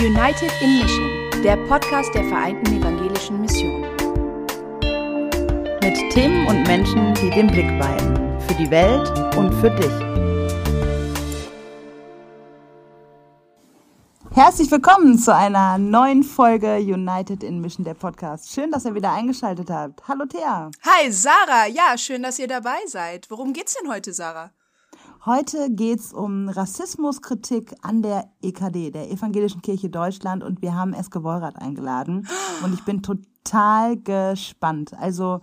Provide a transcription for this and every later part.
United in Mission, der Podcast der Vereinten Evangelischen Mission. Mit Themen und Menschen, die den Blick weiten. Für die Welt und für dich. Herzlich willkommen zu einer neuen Folge United in Mission, der Podcast. Schön, dass ihr wieder eingeschaltet habt. Hallo Thea. Hi Sarah, ja, schön, dass ihr dabei seid. Worum geht's denn heute, Sarah? Heute geht's um Rassismuskritik an der EKD, der Evangelischen Kirche Deutschland, und wir haben Eske Wollrath eingeladen. Und ich bin total gespannt. Also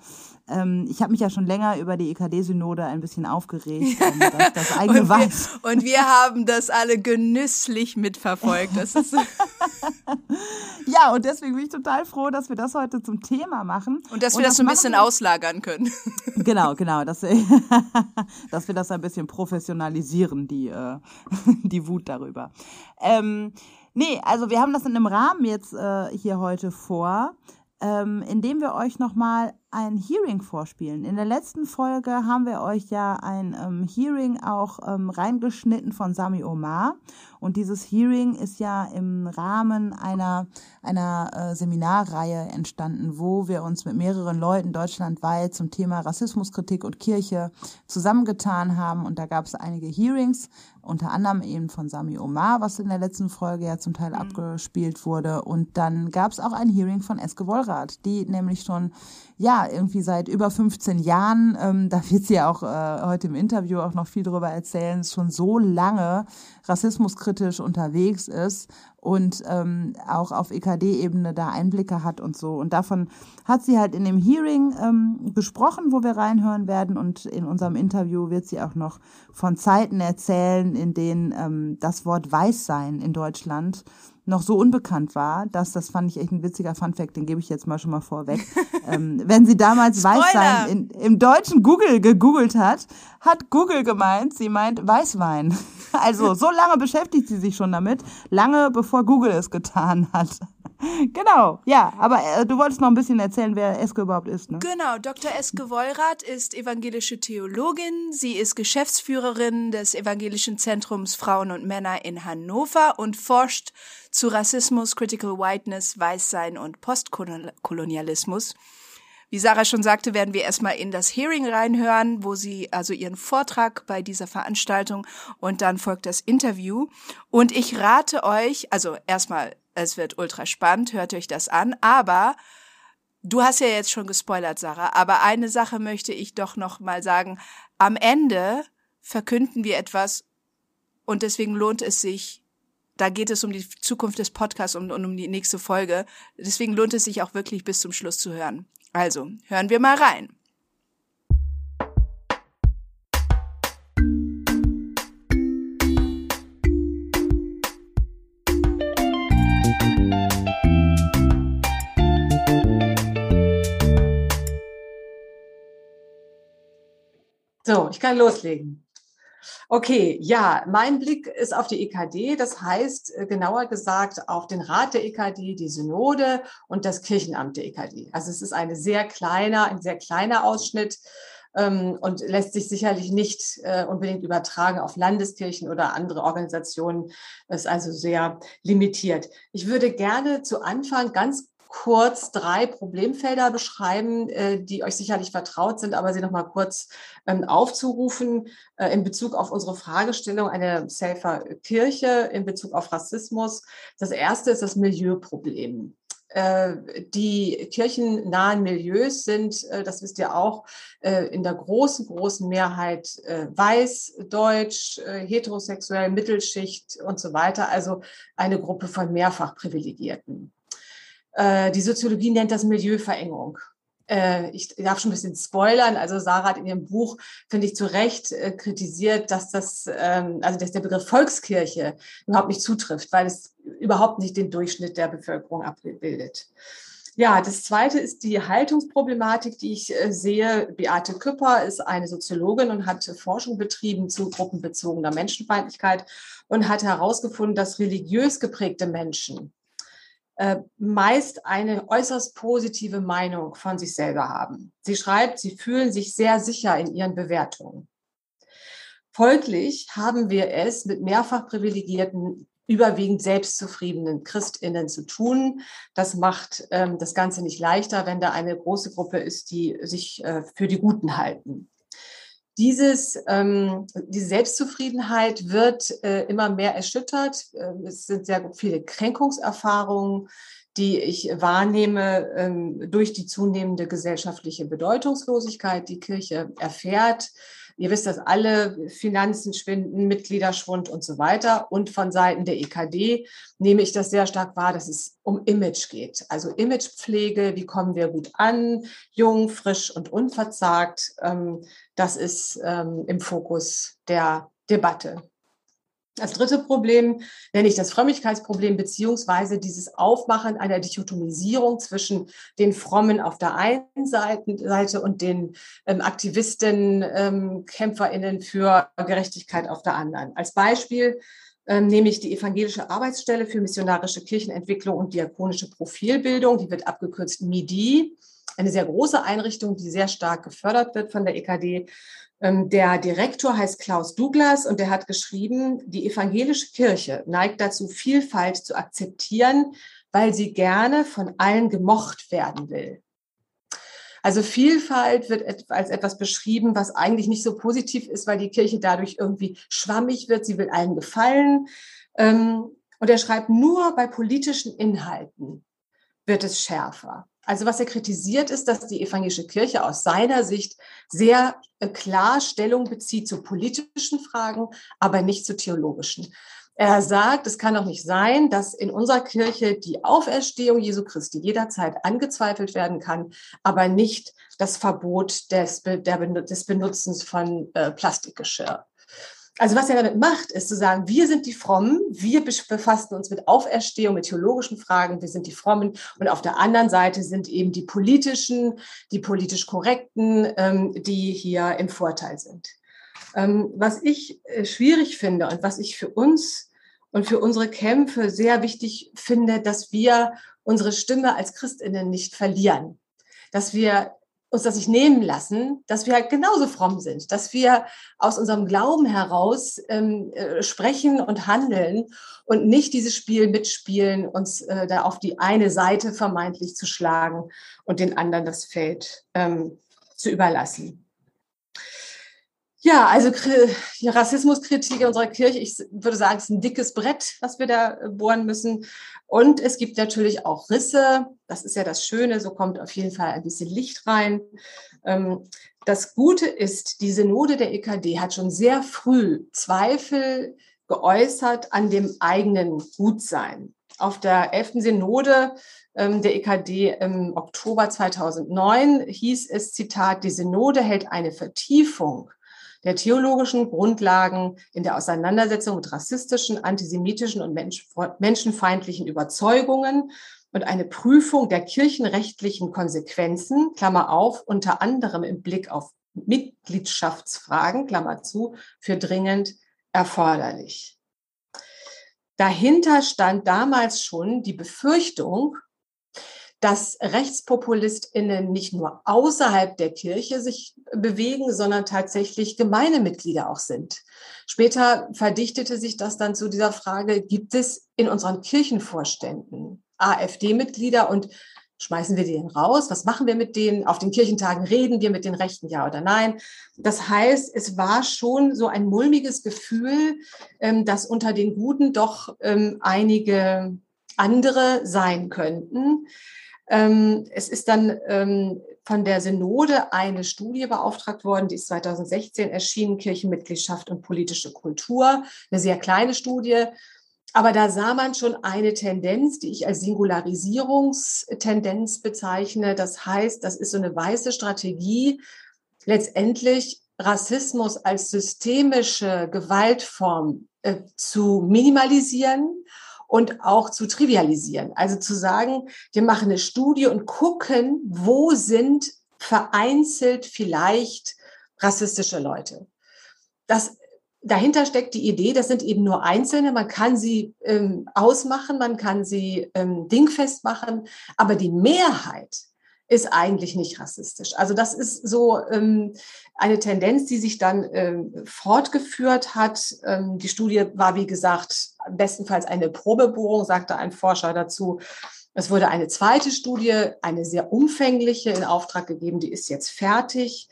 ähm, ich habe mich ja schon länger über die EKD-Synode ein bisschen aufgeregt, ähm, dass das eigene und, Weiß. Wir, und wir haben das alle genüsslich mitverfolgt. Das ist ja, und deswegen bin ich total froh, dass wir das heute zum Thema machen. Und dass wir und das, das so ein bisschen auslagern können. Genau, genau, dass, dass wir das ein bisschen professionalisieren, die, äh, die Wut darüber. Ähm, nee, also wir haben das in einem Rahmen jetzt äh, hier heute vor ähm, indem wir euch nochmal ein Hearing vorspielen. In der letzten Folge haben wir euch ja ein ähm, Hearing auch ähm, reingeschnitten von Sami Omar. Und dieses Hearing ist ja im Rahmen einer, einer äh, Seminarreihe entstanden, wo wir uns mit mehreren Leuten deutschlandweit zum Thema Rassismuskritik und Kirche zusammengetan haben. Und da gab es einige Hearings, unter anderem eben von Sami Omar, was in der letzten Folge ja zum Teil mhm. abgespielt wurde. Und dann gab es auch ein Hearing von Eske Wollrath, die nämlich schon ja, irgendwie seit über 15 Jahren, ähm, da wird sie ja auch äh, heute im Interview auch noch viel darüber erzählen, schon so lange rassismuskritisch unterwegs ist und ähm, auch auf EKD-Ebene da Einblicke hat und so. Und davon hat sie halt in dem Hearing ähm, gesprochen, wo wir reinhören werden. Und in unserem Interview wird sie auch noch von Zeiten erzählen, in denen ähm, das Wort Weißsein in Deutschland noch so unbekannt war, dass das fand ich echt ein witziger Funfact, den gebe ich jetzt mal schon mal vorweg. ähm, wenn sie damals Weißwein in, im deutschen Google gegoogelt hat, hat Google gemeint, sie meint Weißwein. Also so lange beschäftigt sie sich schon damit, lange bevor Google es getan hat. Genau, ja, aber äh, du wolltest noch ein bisschen erzählen, wer Eske überhaupt ist, ne? Genau, Dr. Eske Wollrath ist evangelische Theologin. Sie ist Geschäftsführerin des Evangelischen Zentrums Frauen und Männer in Hannover und forscht zu Rassismus, Critical Whiteness, Weißsein und Postkolonialismus. Wie Sarah schon sagte, werden wir erstmal in das Hearing reinhören, wo sie also ihren Vortrag bei dieser Veranstaltung und dann folgt das Interview. Und ich rate euch, also erstmal, es wird ultra spannend, hört euch das an, aber du hast ja jetzt schon gespoilert, Sarah, aber eine Sache möchte ich doch noch mal sagen. Am Ende verkünden wir etwas und deswegen lohnt es sich, da geht es um die Zukunft des Podcasts und, und um die nächste Folge. Deswegen lohnt es sich auch wirklich bis zum Schluss zu hören. Also, hören wir mal rein. So, ich kann loslegen. Okay, ja, mein Blick ist auf die EKD, das heißt äh, genauer gesagt auf den Rat der EKD, die Synode und das Kirchenamt der EKD. Also es ist eine sehr kleiner, ein sehr kleiner Ausschnitt ähm, und lässt sich sicherlich nicht äh, unbedingt übertragen auf Landeskirchen oder andere Organisationen. Das ist also sehr limitiert. Ich würde gerne zu Anfang ganz kurz drei Problemfelder beschreiben, äh, die euch sicherlich vertraut sind, aber sie nochmal kurz ähm, aufzurufen äh, in Bezug auf unsere Fragestellung eine safer Kirche, in Bezug auf Rassismus. Das erste ist das Milieuproblem äh, die kirchennahen Milieus sind, das wisst ihr auch, in der großen, großen Mehrheit weiß, deutsch, heterosexuell, Mittelschicht und so weiter. Also eine Gruppe von mehrfach Privilegierten. Äh, die Soziologie nennt das Milieuverengung. Äh, ich darf schon ein bisschen spoilern. Also Sarah hat in ihrem Buch, finde ich, zu Recht äh, kritisiert, dass das, ähm, also dass der Begriff Volkskirche überhaupt nicht zutrifft, weil es überhaupt nicht den Durchschnitt der Bevölkerung abbildet. Ja, das zweite ist die Haltungsproblematik, die ich sehe. Beate Küpper ist eine Soziologin und hat Forschung betrieben zu gruppenbezogener Menschenfeindlichkeit und hat herausgefunden, dass religiös geprägte Menschen meist eine äußerst positive Meinung von sich selber haben. Sie schreibt, sie fühlen sich sehr sicher in ihren Bewertungen. Folglich haben wir es mit mehrfach privilegierten, überwiegend selbstzufriedenen Christinnen zu tun. Das macht ähm, das Ganze nicht leichter, wenn da eine große Gruppe ist, die sich äh, für die Guten halten. Dieses, ähm, diese Selbstzufriedenheit wird äh, immer mehr erschüttert. Ähm, es sind sehr viele Kränkungserfahrungen, die ich wahrnehme ähm, durch die zunehmende gesellschaftliche Bedeutungslosigkeit, die Kirche erfährt Ihr wisst das alle, Finanzen schwinden, Mitgliederschwund und so weiter. Und von Seiten der EKD nehme ich das sehr stark wahr, dass es um Image geht. Also Imagepflege, wie kommen wir gut an, jung, frisch und unverzagt. Ähm, das ist ähm, im Fokus der Debatte. Das dritte Problem nenne ich das Frömmigkeitsproblem beziehungsweise dieses Aufmachen einer Dichotomisierung zwischen den Frommen auf der einen Seite und den ähm, Aktivisten, ähm, Kämpferinnen für Gerechtigkeit auf der anderen. Als Beispiel ähm, nehme ich die Evangelische Arbeitsstelle für missionarische Kirchenentwicklung und diakonische Profilbildung, die wird abgekürzt MIDI eine sehr große Einrichtung, die sehr stark gefördert wird von der EKD. Ähm, der Direktor heißt Klaus Douglas und der hat geschrieben, die evangelische Kirche neigt dazu, Vielfalt zu akzeptieren, weil sie gerne von allen gemocht werden will. Also Vielfalt wird als etwas beschrieben, was eigentlich nicht so positiv ist, weil die Kirche dadurch irgendwie schwammig wird. Sie will allen gefallen. Ähm, und er schreibt, nur bei politischen Inhalten wird es schärfer. Also was er kritisiert ist, dass die evangelische Kirche aus seiner Sicht sehr äh, klar Stellung bezieht zu politischen Fragen, aber nicht zu theologischen. Er sagt, es kann doch nicht sein, dass in unserer Kirche die Auferstehung Jesu Christi jederzeit angezweifelt werden kann, aber nicht das Verbot des, des Benutzens von äh, Plastikgeschirr. Also was er damit macht, ist zu sagen, wir sind die Frommen, wir befassen uns mit Auferstehung, mit theologischen Fragen, wir sind die Frommen und auf der anderen Seite sind eben die politischen, die politisch korrekten, ähm, die hier im Vorteil sind. Ähm, was ich äh, schwierig finde und was ich für uns und für unsere Kämpfe sehr wichtig finde, dass wir unsere Stimme als Christinnen nicht verlieren, dass wir uns das nicht nehmen lassen, dass wir halt genauso fromm sind, dass wir aus unserem Glauben heraus ähm, äh, sprechen und handeln und nicht dieses Spiel mitspielen, uns äh, da auf die eine Seite vermeintlich zu schlagen und den anderen das Feld ähm, zu überlassen. Ja, also die Rassismuskritik unserer Kirche, ich würde sagen, es ist ein dickes Brett, was wir da äh, bohren müssen. Und es gibt natürlich auch Risse. Das ist ja das Schöne, so kommt auf jeden Fall ein bisschen Licht rein. Ähm, das Gute ist, die Synode der EKD hat schon sehr früh Zweifel geäußert an dem eigenen Gutsein. Auf der 11. Synode ähm, der EKD im Oktober 2009 hieß es, Zitat, die Synode hält eine Vertiefung der theologischen Grundlagen in der Auseinandersetzung mit rassistischen, antisemitischen und menschenfeindlichen Überzeugungen und eine Prüfung der kirchenrechtlichen Konsequenzen, Klammer auf, unter anderem im Blick auf Mitgliedschaftsfragen, Klammer zu, für dringend erforderlich. Dahinter stand damals schon die Befürchtung, dass RechtspopulistInnen nicht nur außerhalb der Kirche sich bewegen, sondern tatsächlich Gemeindemitglieder auch sind. Später verdichtete sich das dann zu dieser Frage, gibt es in unseren Kirchenvorständen AfD-Mitglieder und schmeißen wir den raus? Was machen wir mit denen? Auf den Kirchentagen reden wir mit den Rechten, ja oder nein? Das heißt, es war schon so ein mulmiges Gefühl, ähm, dass unter den Guten doch ähm, einige andere sein könnten. Ähm, es ist dann ähm, von der Synode eine Studie beauftragt worden, die ist 2016 erschienen, Kirchenmitgliedschaft und politische Kultur, eine sehr kleine Studie. Aber da sah man schon eine Tendenz, die ich als Singularisierungstendenz bezeichne. Das heißt, das ist so eine weiße Strategie, letztendlich Rassismus als systemische Gewaltform äh, zu minimalisieren und auch zu trivialisieren. Also zu sagen, wir machen eine Studie und gucken, wo sind vereinzelt vielleicht rassistische Leute. Das dahinter steckt die Idee, das sind eben nur Einzelne, man kann sie ähm, ausmachen, man kann sie ähm, dingfest machen, aber die Mehrheit ist eigentlich nicht rassistisch. Also das ist so ähm, eine Tendenz, die sich dann ähm, fortgeführt hat. Ähm, die Studie war, wie gesagt, bestenfalls eine Probebohrung, sagte ein Forscher dazu. Es wurde eine zweite Studie, eine sehr umfängliche, in Auftrag gegeben. Die ist jetzt fertig.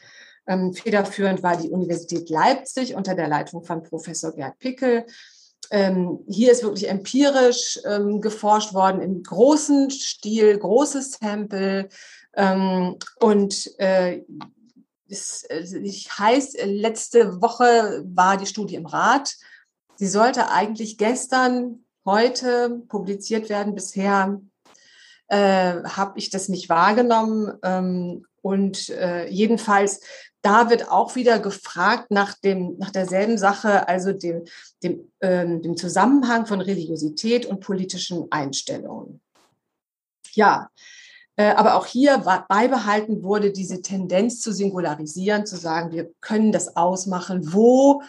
Ähm, federführend war die Universität Leipzig unter der Leitung von Professor Gerd Pickel. Ähm, hier ist wirklich empirisch ähm, geforscht worden im großen Stil, großes Sample. Ähm, und äh, es, heißt, letzte Woche war die Studie im Rat. Sie sollte eigentlich gestern, heute publiziert werden. Bisher äh, habe ich das nicht wahrgenommen. Ähm, und äh, jedenfalls da wird auch wieder gefragt nach dem, nach derselben Sache, also dem, dem, ähm, dem Zusammenhang von Religiosität und politischen Einstellungen. Ja, aber auch hier beibehalten wurde diese Tendenz zu singularisieren, zu sagen, wir können das ausmachen, wo,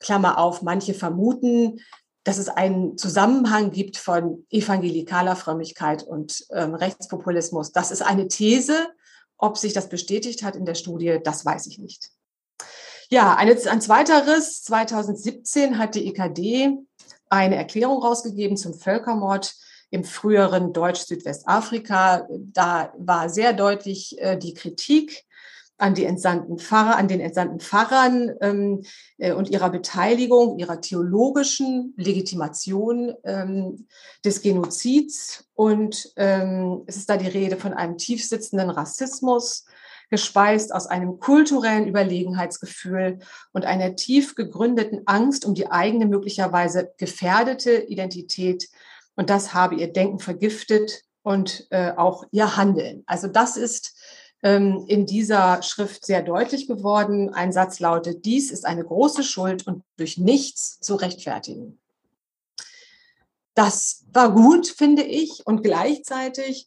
Klammer auf, manche vermuten, dass es einen Zusammenhang gibt von evangelikaler Frömmigkeit und ähm, Rechtspopulismus. Das ist eine These, ob sich das bestätigt hat in der Studie, das weiß ich nicht. Ja, eine, ein zweiter Riss. 2017 hat die EKD eine Erklärung rausgegeben zum Völkermord im früheren Deutsch-Südwestafrika. Da war sehr deutlich äh, die Kritik an die entsandten Pfarrer, an den entsandten Pfarrern ähm, äh, und ihrer Beteiligung, ihrer theologischen Legitimation ähm, des Genozids. Und ähm, es ist da die Rede von einem tiefsitzenden Rassismus, gespeist aus einem kulturellen Überlegenheitsgefühl und einer tief gegründeten Angst um die eigene möglicherweise gefährdete Identität. Und das habe ihr Denken vergiftet und äh, auch ihr Handeln. Also das ist ähm, in dieser Schrift sehr deutlich geworden. Ein Satz lautet, dies ist eine große Schuld und durch nichts zu rechtfertigen. Das war gut, finde ich, und gleichzeitig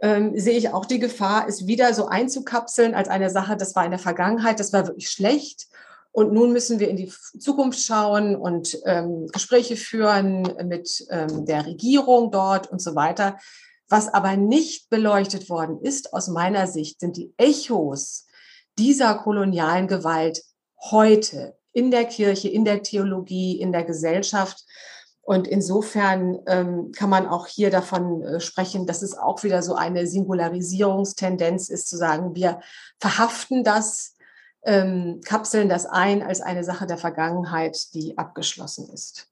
ähm, sehe ich auch die Gefahr, es wieder so einzukapseln als eine Sache, das war in der Vergangenheit, das war wirklich schlecht. Und nun müssen wir in die Zukunft schauen und ähm, Gespräche führen mit ähm, der Regierung dort und so weiter. Was aber nicht beleuchtet worden ist, aus meiner Sicht, sind die Echos dieser kolonialen Gewalt heute in der Kirche, in der Theologie, in der Gesellschaft. Und insofern ähm, kann man auch hier davon äh, sprechen, dass es auch wieder so eine Singularisierungstendenz ist, zu sagen, wir verhaften das, ähm, kapseln das ein als eine Sache der Vergangenheit, die abgeschlossen ist.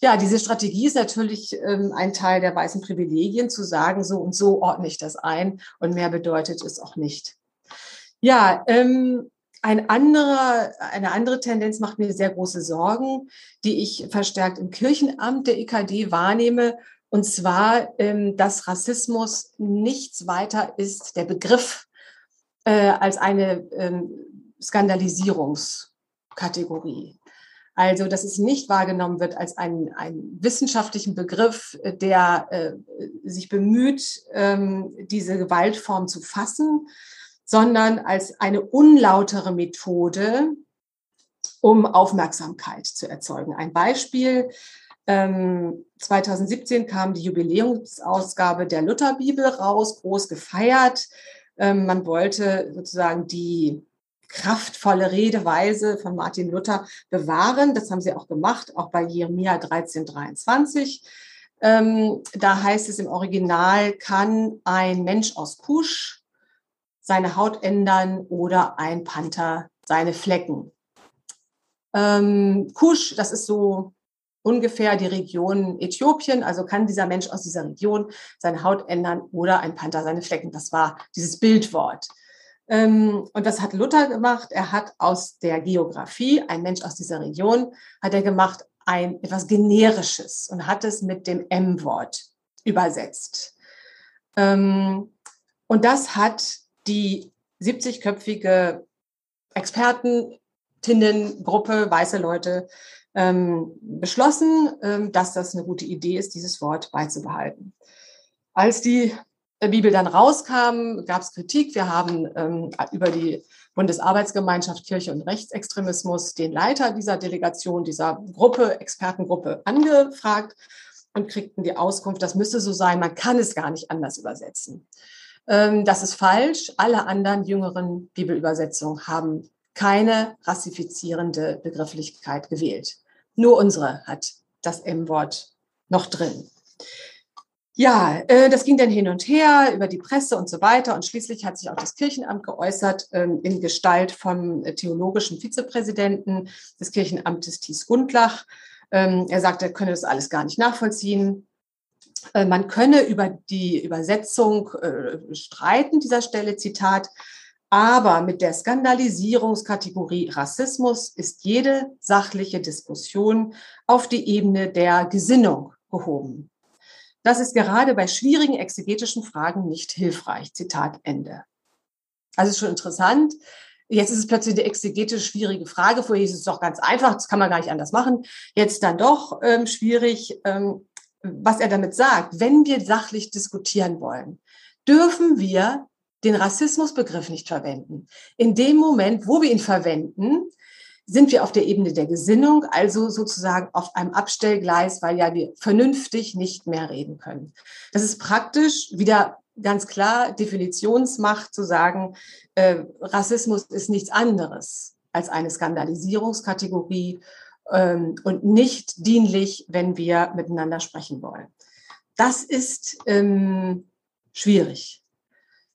Ja, diese Strategie ist natürlich ähm, ein Teil der weißen Privilegien, zu sagen, so und so ordne ich das ein und mehr bedeutet es auch nicht. Ja, ähm, ein anderer, eine andere Tendenz macht mir sehr große Sorgen, die ich verstärkt im Kirchenamt der EKD wahrnehme. Und zwar, ähm, dass Rassismus nichts weiter ist, der Begriff, äh, als eine ähm, Skandalisierungskategorie. Also, dass es nicht wahrgenommen wird als einen, einen wissenschaftlichen Begriff, der äh, sich bemüht, ähm, diese Gewaltform zu fassen, sondern als eine unlautere Methode, um Aufmerksamkeit zu erzeugen. Ein Beispiel. Ähm, 2017 kam die Jubiläumsausgabe der Lutherbibel raus, groß gefeiert. Ähm, man wollte sozusagen die kraftvolle Redeweise von Martin Luther bewahren. Das haben sie auch gemacht, auch bei Jeremia 1323. Ähm, da heißt es im Original, kann ein Mensch aus Kusch seine Haut ändern oder ein Panther seine Flecken. Ähm, Kusch, das ist so ungefähr die Region Äthiopien. Also kann dieser Mensch aus dieser Region seine Haut ändern oder ein Panther seine Flecken. Das war dieses Bildwort. Ähm, und das hat Luther gemacht. Er hat aus der Geografie, ein Mensch aus dieser Region, hat er gemacht ein etwas Generisches und hat es mit dem M-Wort übersetzt. Ähm, und das hat die 70-köpfige Expertentinnengruppe, weiße Leute, ähm, beschlossen, dass das eine gute Idee ist, dieses Wort beizubehalten. Als die Bibel dann rauskam, gab es Kritik. Wir haben ähm, über die Bundesarbeitsgemeinschaft Kirche und Rechtsextremismus den Leiter dieser Delegation, dieser Gruppe, Expertengruppe angefragt und kriegten die Auskunft, das müsste so sein, man kann es gar nicht anders übersetzen. Ähm, das ist falsch. Alle anderen jüngeren Bibelübersetzungen haben keine rassifizierende Begrifflichkeit gewählt. Nur unsere hat das M-Wort noch drin. Ja, äh, das ging dann hin und her über die Presse und so weiter. Und schließlich hat sich auch das Kirchenamt geäußert ähm, in Gestalt vom theologischen Vizepräsidenten des Kirchenamtes Thies Gundlach. Ähm, er sagte, er könne das alles gar nicht nachvollziehen. Äh, man könne über die Übersetzung äh, streiten, dieser Stelle, Zitat. Aber mit der Skandalisierungskategorie Rassismus ist jede sachliche Diskussion auf die Ebene der Gesinnung gehoben. Das ist gerade bei schwierigen exegetischen Fragen nicht hilfreich. Zitat Ende. Also ist schon interessant. Jetzt ist es plötzlich eine exegetisch schwierige Frage. Vorher ist es doch ganz einfach, das kann man gar nicht anders machen. Jetzt dann doch ähm, schwierig, ähm, was er damit sagt. Wenn wir sachlich diskutieren wollen, dürfen wir den Rassismusbegriff nicht verwenden. In dem Moment, wo wir ihn verwenden, sind wir auf der Ebene der Gesinnung, also sozusagen auf einem Abstellgleis, weil ja wir vernünftig nicht mehr reden können. Das ist praktisch wieder ganz klar Definitionsmacht zu sagen, äh, Rassismus ist nichts anderes als eine Skandalisierungskategorie ähm, und nicht dienlich, wenn wir miteinander sprechen wollen. Das ist ähm, schwierig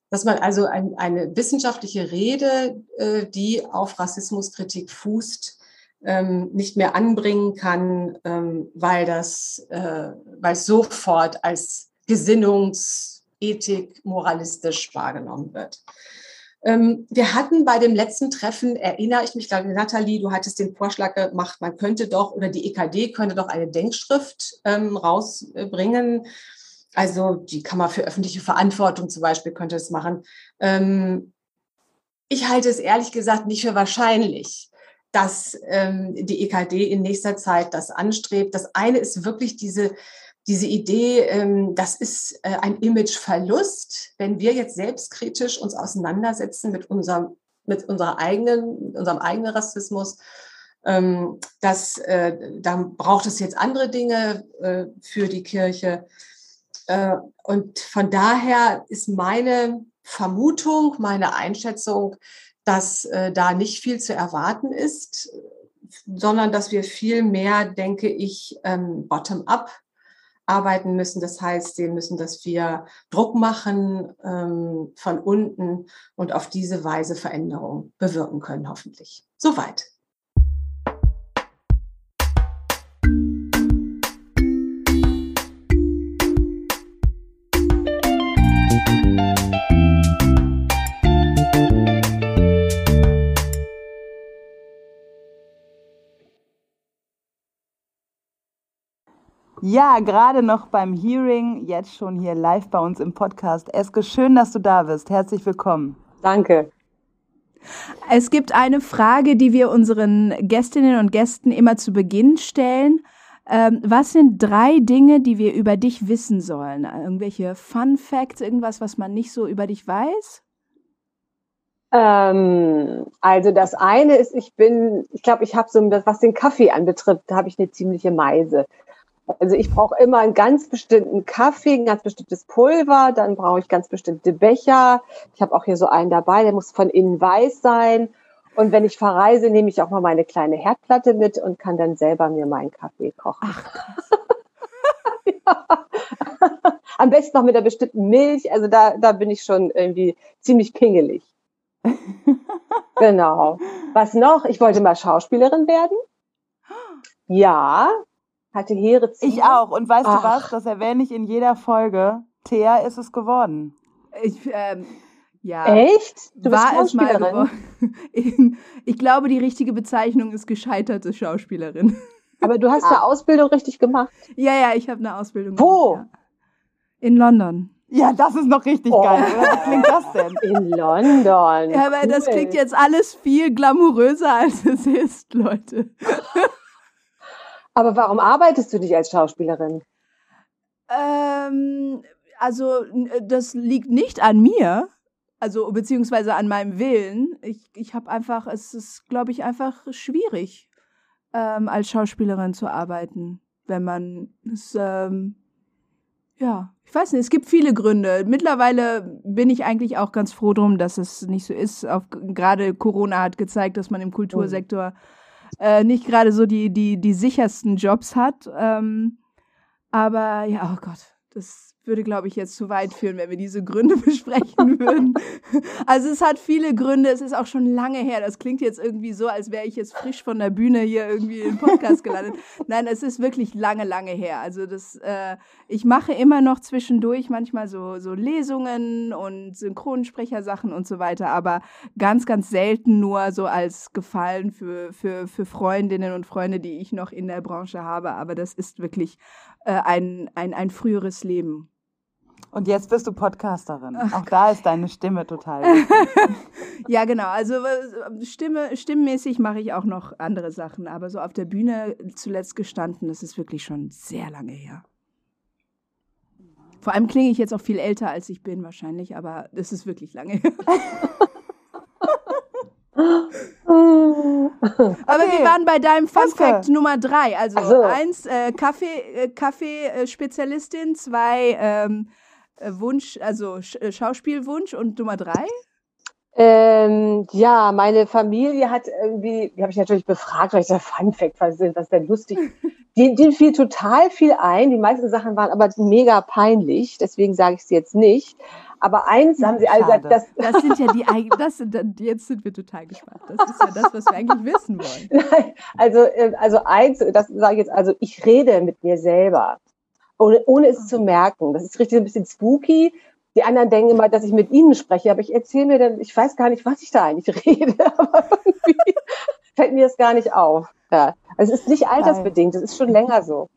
dass man also ein, eine wissenschaftliche Rede, äh, die auf Rassismuskritik fußt, ähm, nicht mehr anbringen kann, ähm, weil das, äh, weil sofort als Gesinnungsethik moralistisch wahrgenommen wird. Ähm, wir hatten bei dem letzten Treffen, erinnere ich mich, glaube Nathalie, du hattest den Vorschlag gemacht, man könnte doch, oder die EKD könnte doch eine Denkschrift ähm, rausbringen, also die Kammer für öffentliche Verantwortung zum Beispiel könnte es machen. Ähm, ich halte es ehrlich gesagt nicht für wahrscheinlich, dass ähm, die EKD in nächster Zeit das anstrebt. Das eine ist wirklich diese, diese Idee, ähm, das ist äh, ein Imageverlust, wenn wir jetzt selbstkritisch uns auseinandersetzen mit unserem, mit unserer eigenen, unserem eigenen Rassismus. Ähm, das, äh, dann braucht es jetzt andere Dinge äh, für die Kirche. Äh, und von daher ist meine Vermutung, meine Einschätzung, dass äh, da nicht viel zu erwarten ist, sondern dass wir viel mehr, denke ich, ähm, bottom-up arbeiten müssen. Das heißt, sehen müssen, dass wir Druck machen ähm, von unten und auf diese Weise Veränderungen bewirken können, hoffentlich. Soweit. Ja, gerade noch beim Hearing, jetzt schon hier live bei uns im Podcast. Eske, schön, dass du da bist. Herzlich willkommen. Danke. Es gibt eine Frage, die wir unseren Gästinnen und Gästen immer zu Beginn stellen. Ähm, was sind drei Dinge, die wir über dich wissen sollen? Irgendwelche Fun Facts, irgendwas, was man nicht so über dich weiß? Ähm, also das eine ist, ich bin, ich glaube, ich habe so, was den Kaffee anbetrifft, da habe ich eine ziemliche Meise. Also ich brauche immer einen ganz bestimmten Kaffee, ein ganz bestimmtes Pulver, dann brauche ich ganz bestimmte Becher. Ich habe auch hier so einen dabei, der muss von innen weiß sein. Und wenn ich verreise, nehme ich auch mal meine kleine Herdplatte mit und kann dann selber mir meinen Kaffee kochen. ja. Am besten noch mit einer bestimmten Milch. Also da, da bin ich schon irgendwie ziemlich pingelig. genau. Was noch? Ich wollte mal Schauspielerin werden. Ja, hatte hehre Ziele. Ich auch. Und weißt Ach. du was? Das erwähne ich in jeder Folge. Thea ist es geworden. Ich, ähm, ja. Echt? Du war bist Schauspielerin? es ich glaube, die richtige Bezeichnung ist gescheiterte Schauspielerin. Aber du hast ah. eine Ausbildung richtig gemacht? Ja, ja, ich habe eine Ausbildung Wo? gemacht. Ja. In London. Ja, das ist noch richtig oh. geil. Wie klingt das denn? In London. Ja, aber cool. das klingt jetzt alles viel glamouröser, als es ist, Leute. Aber warum arbeitest du nicht als Schauspielerin? Ähm, also das liegt nicht an mir, also beziehungsweise an meinem Willen. Ich, ich habe einfach, es ist, glaube ich, einfach schwierig, ähm, als Schauspielerin zu arbeiten, wenn man es, ähm, Ja, ich weiß nicht, es gibt viele Gründe. Mittlerweile bin ich eigentlich auch ganz froh drum, dass es nicht so ist. Auf, gerade Corona hat gezeigt, dass man im Kultursektor äh, nicht gerade so die, die, die sichersten Jobs hat. Ähm, aber ja, oh Gott, das würde, glaube ich, jetzt zu weit führen, wenn wir diese Gründe besprechen würden. Also es hat viele Gründe, es ist auch schon lange her. Das klingt jetzt irgendwie so, als wäre ich jetzt frisch von der Bühne hier irgendwie im Podcast gelandet. Nein, es ist wirklich lange, lange her. Also das, äh, ich mache immer noch zwischendurch manchmal so, so Lesungen und Synchronsprechersachen und so weiter, aber ganz, ganz selten nur so als Gefallen für, für, für Freundinnen und Freunde, die ich noch in der Branche habe. Aber das ist wirklich äh, ein, ein, ein früheres Leben. Und jetzt bist du Podcasterin. Ach, Auch da ist deine Stimme total. ja, genau. Also Stimme, stimmmäßig mache ich auch noch andere Sachen, aber so auf der Bühne zuletzt gestanden, das ist wirklich schon sehr lange her. Vor allem klinge ich jetzt auch viel älter, als ich bin, wahrscheinlich, aber das ist wirklich lange her. Aber okay. wir waren bei deinem Fun Fact Nummer drei. Also, also. eins, äh, Kaffee, äh, Kaffeespezialistin, zwei, ähm, äh, Wunsch, also äh, Schauspielwunsch und Nummer drei? Ähm, ja, meine Familie hat irgendwie, die habe ich natürlich befragt, weil ich da Fun Fact was sind, was denn lustig. Die, denen fiel total viel ein. Die meisten Sachen waren aber mega peinlich, deswegen sage ich es jetzt nicht. Aber eins haben sie alle gesagt, das, das sind ja die, das sind, jetzt sind wir total gespannt. Das ist ja das, was wir eigentlich wissen wollen. Nein, also, äh, also eins, das sage ich jetzt, also ich rede mit mir selber ohne, ohne es zu merken. Das ist richtig ein bisschen spooky. Die anderen denken immer, dass ich mit ihnen spreche, aber ich erzähle mir dann, ich weiß gar nicht, was ich da eigentlich rede, aber irgendwie fällt mir das gar nicht auf. Ja. Also es ist nicht altersbedingt, es ist schon länger so.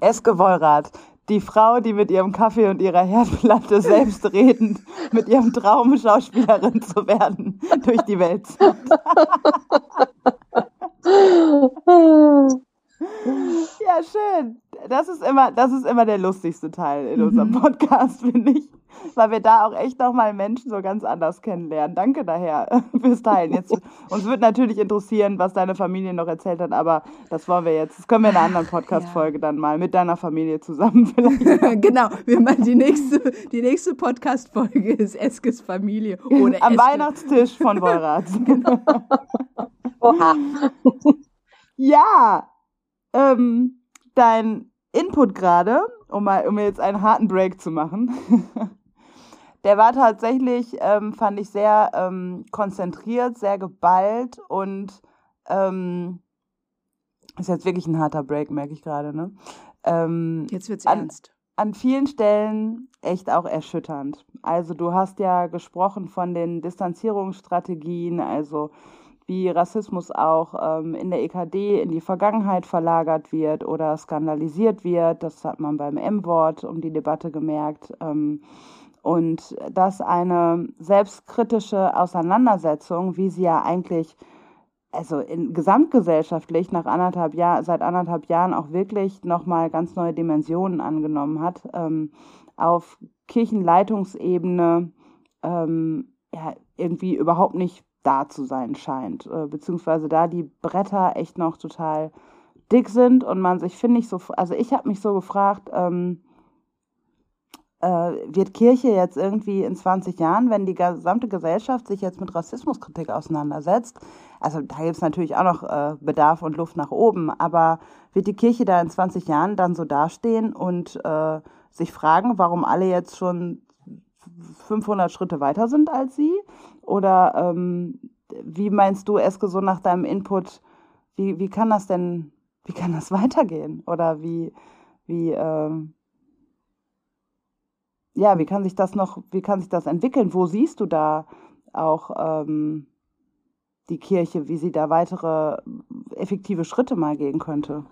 Eske Wollrath, die Frau, die mit ihrem Kaffee und ihrer Herdplatte selbstredend mit ihrem Traum Schauspielerin zu werden durch die Welt. Ja, schön. Das ist immer, das ist immer der lustigste Teil in unserem mhm. Podcast, finde ich. Weil wir da auch echt nochmal Menschen so ganz anders kennenlernen. Danke daher fürs Teilen. Jetzt, uns wird natürlich interessieren, was deine Familie noch erzählt hat, aber das wollen wir jetzt. Das können wir in einer anderen Podcast-Folge ja. dann mal mit deiner Familie zusammen vielleicht. genau. Wir machen die nächste, die nächste Podcast-Folge ist Eskes Familie. Ohne Am Eske. Weihnachtstisch von Wolrath. genau. Oha. ja, ähm, dein Input gerade, um mal, um jetzt einen harten Break zu machen, der war tatsächlich, ähm, fand ich sehr ähm, konzentriert, sehr geballt und ähm, ist jetzt wirklich ein harter Break, merke ich gerade, ne? Ähm, jetzt wird's an, ernst. An vielen Stellen echt auch erschütternd. Also du hast ja gesprochen von den Distanzierungsstrategien, also wie Rassismus auch ähm, in der EKD in die Vergangenheit verlagert wird oder skandalisiert wird. Das hat man beim M-Wort um die Debatte gemerkt. Ähm, und dass eine selbstkritische Auseinandersetzung, wie sie ja eigentlich also in, gesamtgesellschaftlich nach anderthalb Jahr, seit anderthalb Jahren auch wirklich nochmal ganz neue Dimensionen angenommen hat, ähm, auf Kirchenleitungsebene ähm, ja, irgendwie überhaupt nicht da zu sein scheint. Äh, beziehungsweise da die Bretter echt noch total dick sind und man sich, finde ich, so, also ich habe mich so gefragt, ähm, äh, wird Kirche jetzt irgendwie in 20 Jahren, wenn die gesamte Gesellschaft sich jetzt mit Rassismuskritik auseinandersetzt, also da gibt es natürlich auch noch äh, Bedarf und Luft nach oben, aber wird die Kirche da in 20 Jahren dann so dastehen und äh, sich fragen, warum alle jetzt schon 500 Schritte weiter sind als sie? Oder ähm, wie meinst du, Eske, so nach deinem Input, wie, wie kann das denn, wie kann das weitergehen? Oder wie, wie, ähm, ja, wie kann sich das noch, wie kann sich das entwickeln? Wo siehst du da auch ähm, die Kirche, wie sie da weitere effektive Schritte mal gehen könnte?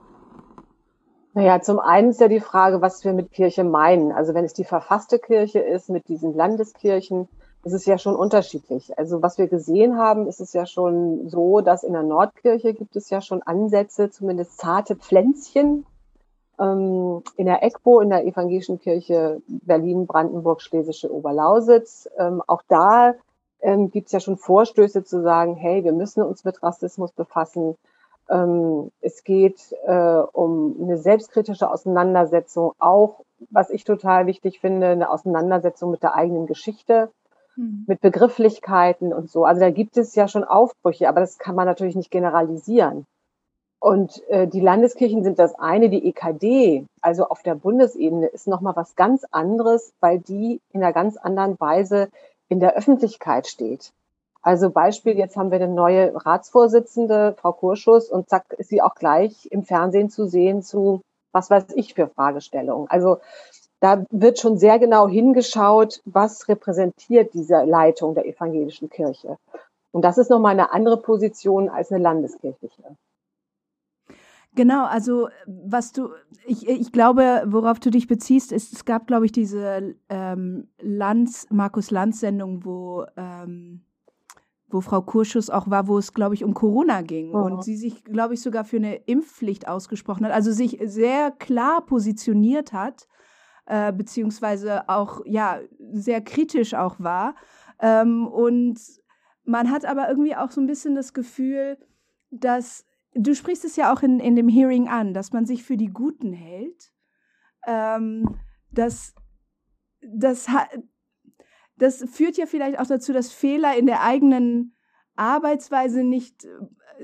Naja, zum einen ist ja die Frage, was wir mit Kirche meinen. Also wenn es die verfasste Kirche ist mit diesen Landeskirchen, ist es ja schon unterschiedlich. Also was wir gesehen haben, ist es ja schon so, dass in der Nordkirche gibt es ja schon Ansätze, zumindest zarte Pflänzchen. Ähm, in der EGBO, in der Evangelischen Kirche Berlin, Brandenburg, Schlesische Oberlausitz, ähm, auch da ähm, gibt es ja schon Vorstöße zu sagen, hey, wir müssen uns mit Rassismus befassen Ähm, es geht äh, um eine selbstkritische Auseinandersetzung, auch, was ich total wichtig finde, eine Auseinandersetzung mit der eigenen Geschichte, hm. mit Begrifflichkeiten und so. Also da gibt es ja schon Aufbrüche, aber das kann man natürlich nicht generalisieren. Und äh, die Landeskirchen sind das eine, die EKD, also auf der Bundesebene, ist nochmal was ganz anderes, weil die in einer ganz anderen Weise in der Öffentlichkeit steht. Also Beispiel, jetzt haben wir eine neue Ratsvorsitzende, Frau Kurschus, und zack, ist sie auch gleich im Fernsehen zu sehen zu, was weiß ich für Fragestellungen. Also da wird schon sehr genau hingeschaut, was repräsentiert diese Leitung der evangelischen Kirche. Und das ist nochmal eine andere Position als eine landeskirchliche. Genau, also was du, ich, ich glaube, worauf du dich beziehst, ist, es gab, glaube ich, diese ähm, Lanz, Markus Lanz-Sendung, wo ähm, wo Frau Kurschus auch war, wo es, glaube ich, um Corona ging mhm. und sie sich, glaube ich, sogar für eine Impfpflicht ausgesprochen hat, also sich sehr klar positioniert hat, äh, beziehungsweise auch, ja, sehr kritisch auch war. Ähm, und man hat aber irgendwie auch so ein bisschen das Gefühl, dass, du sprichst es ja auch in, in dem Hearing an, dass man sich für die Guten hält, ähm, dass das, das führt ja vielleicht auch dazu, dass Fehler in der eigenen Arbeitsweise nicht,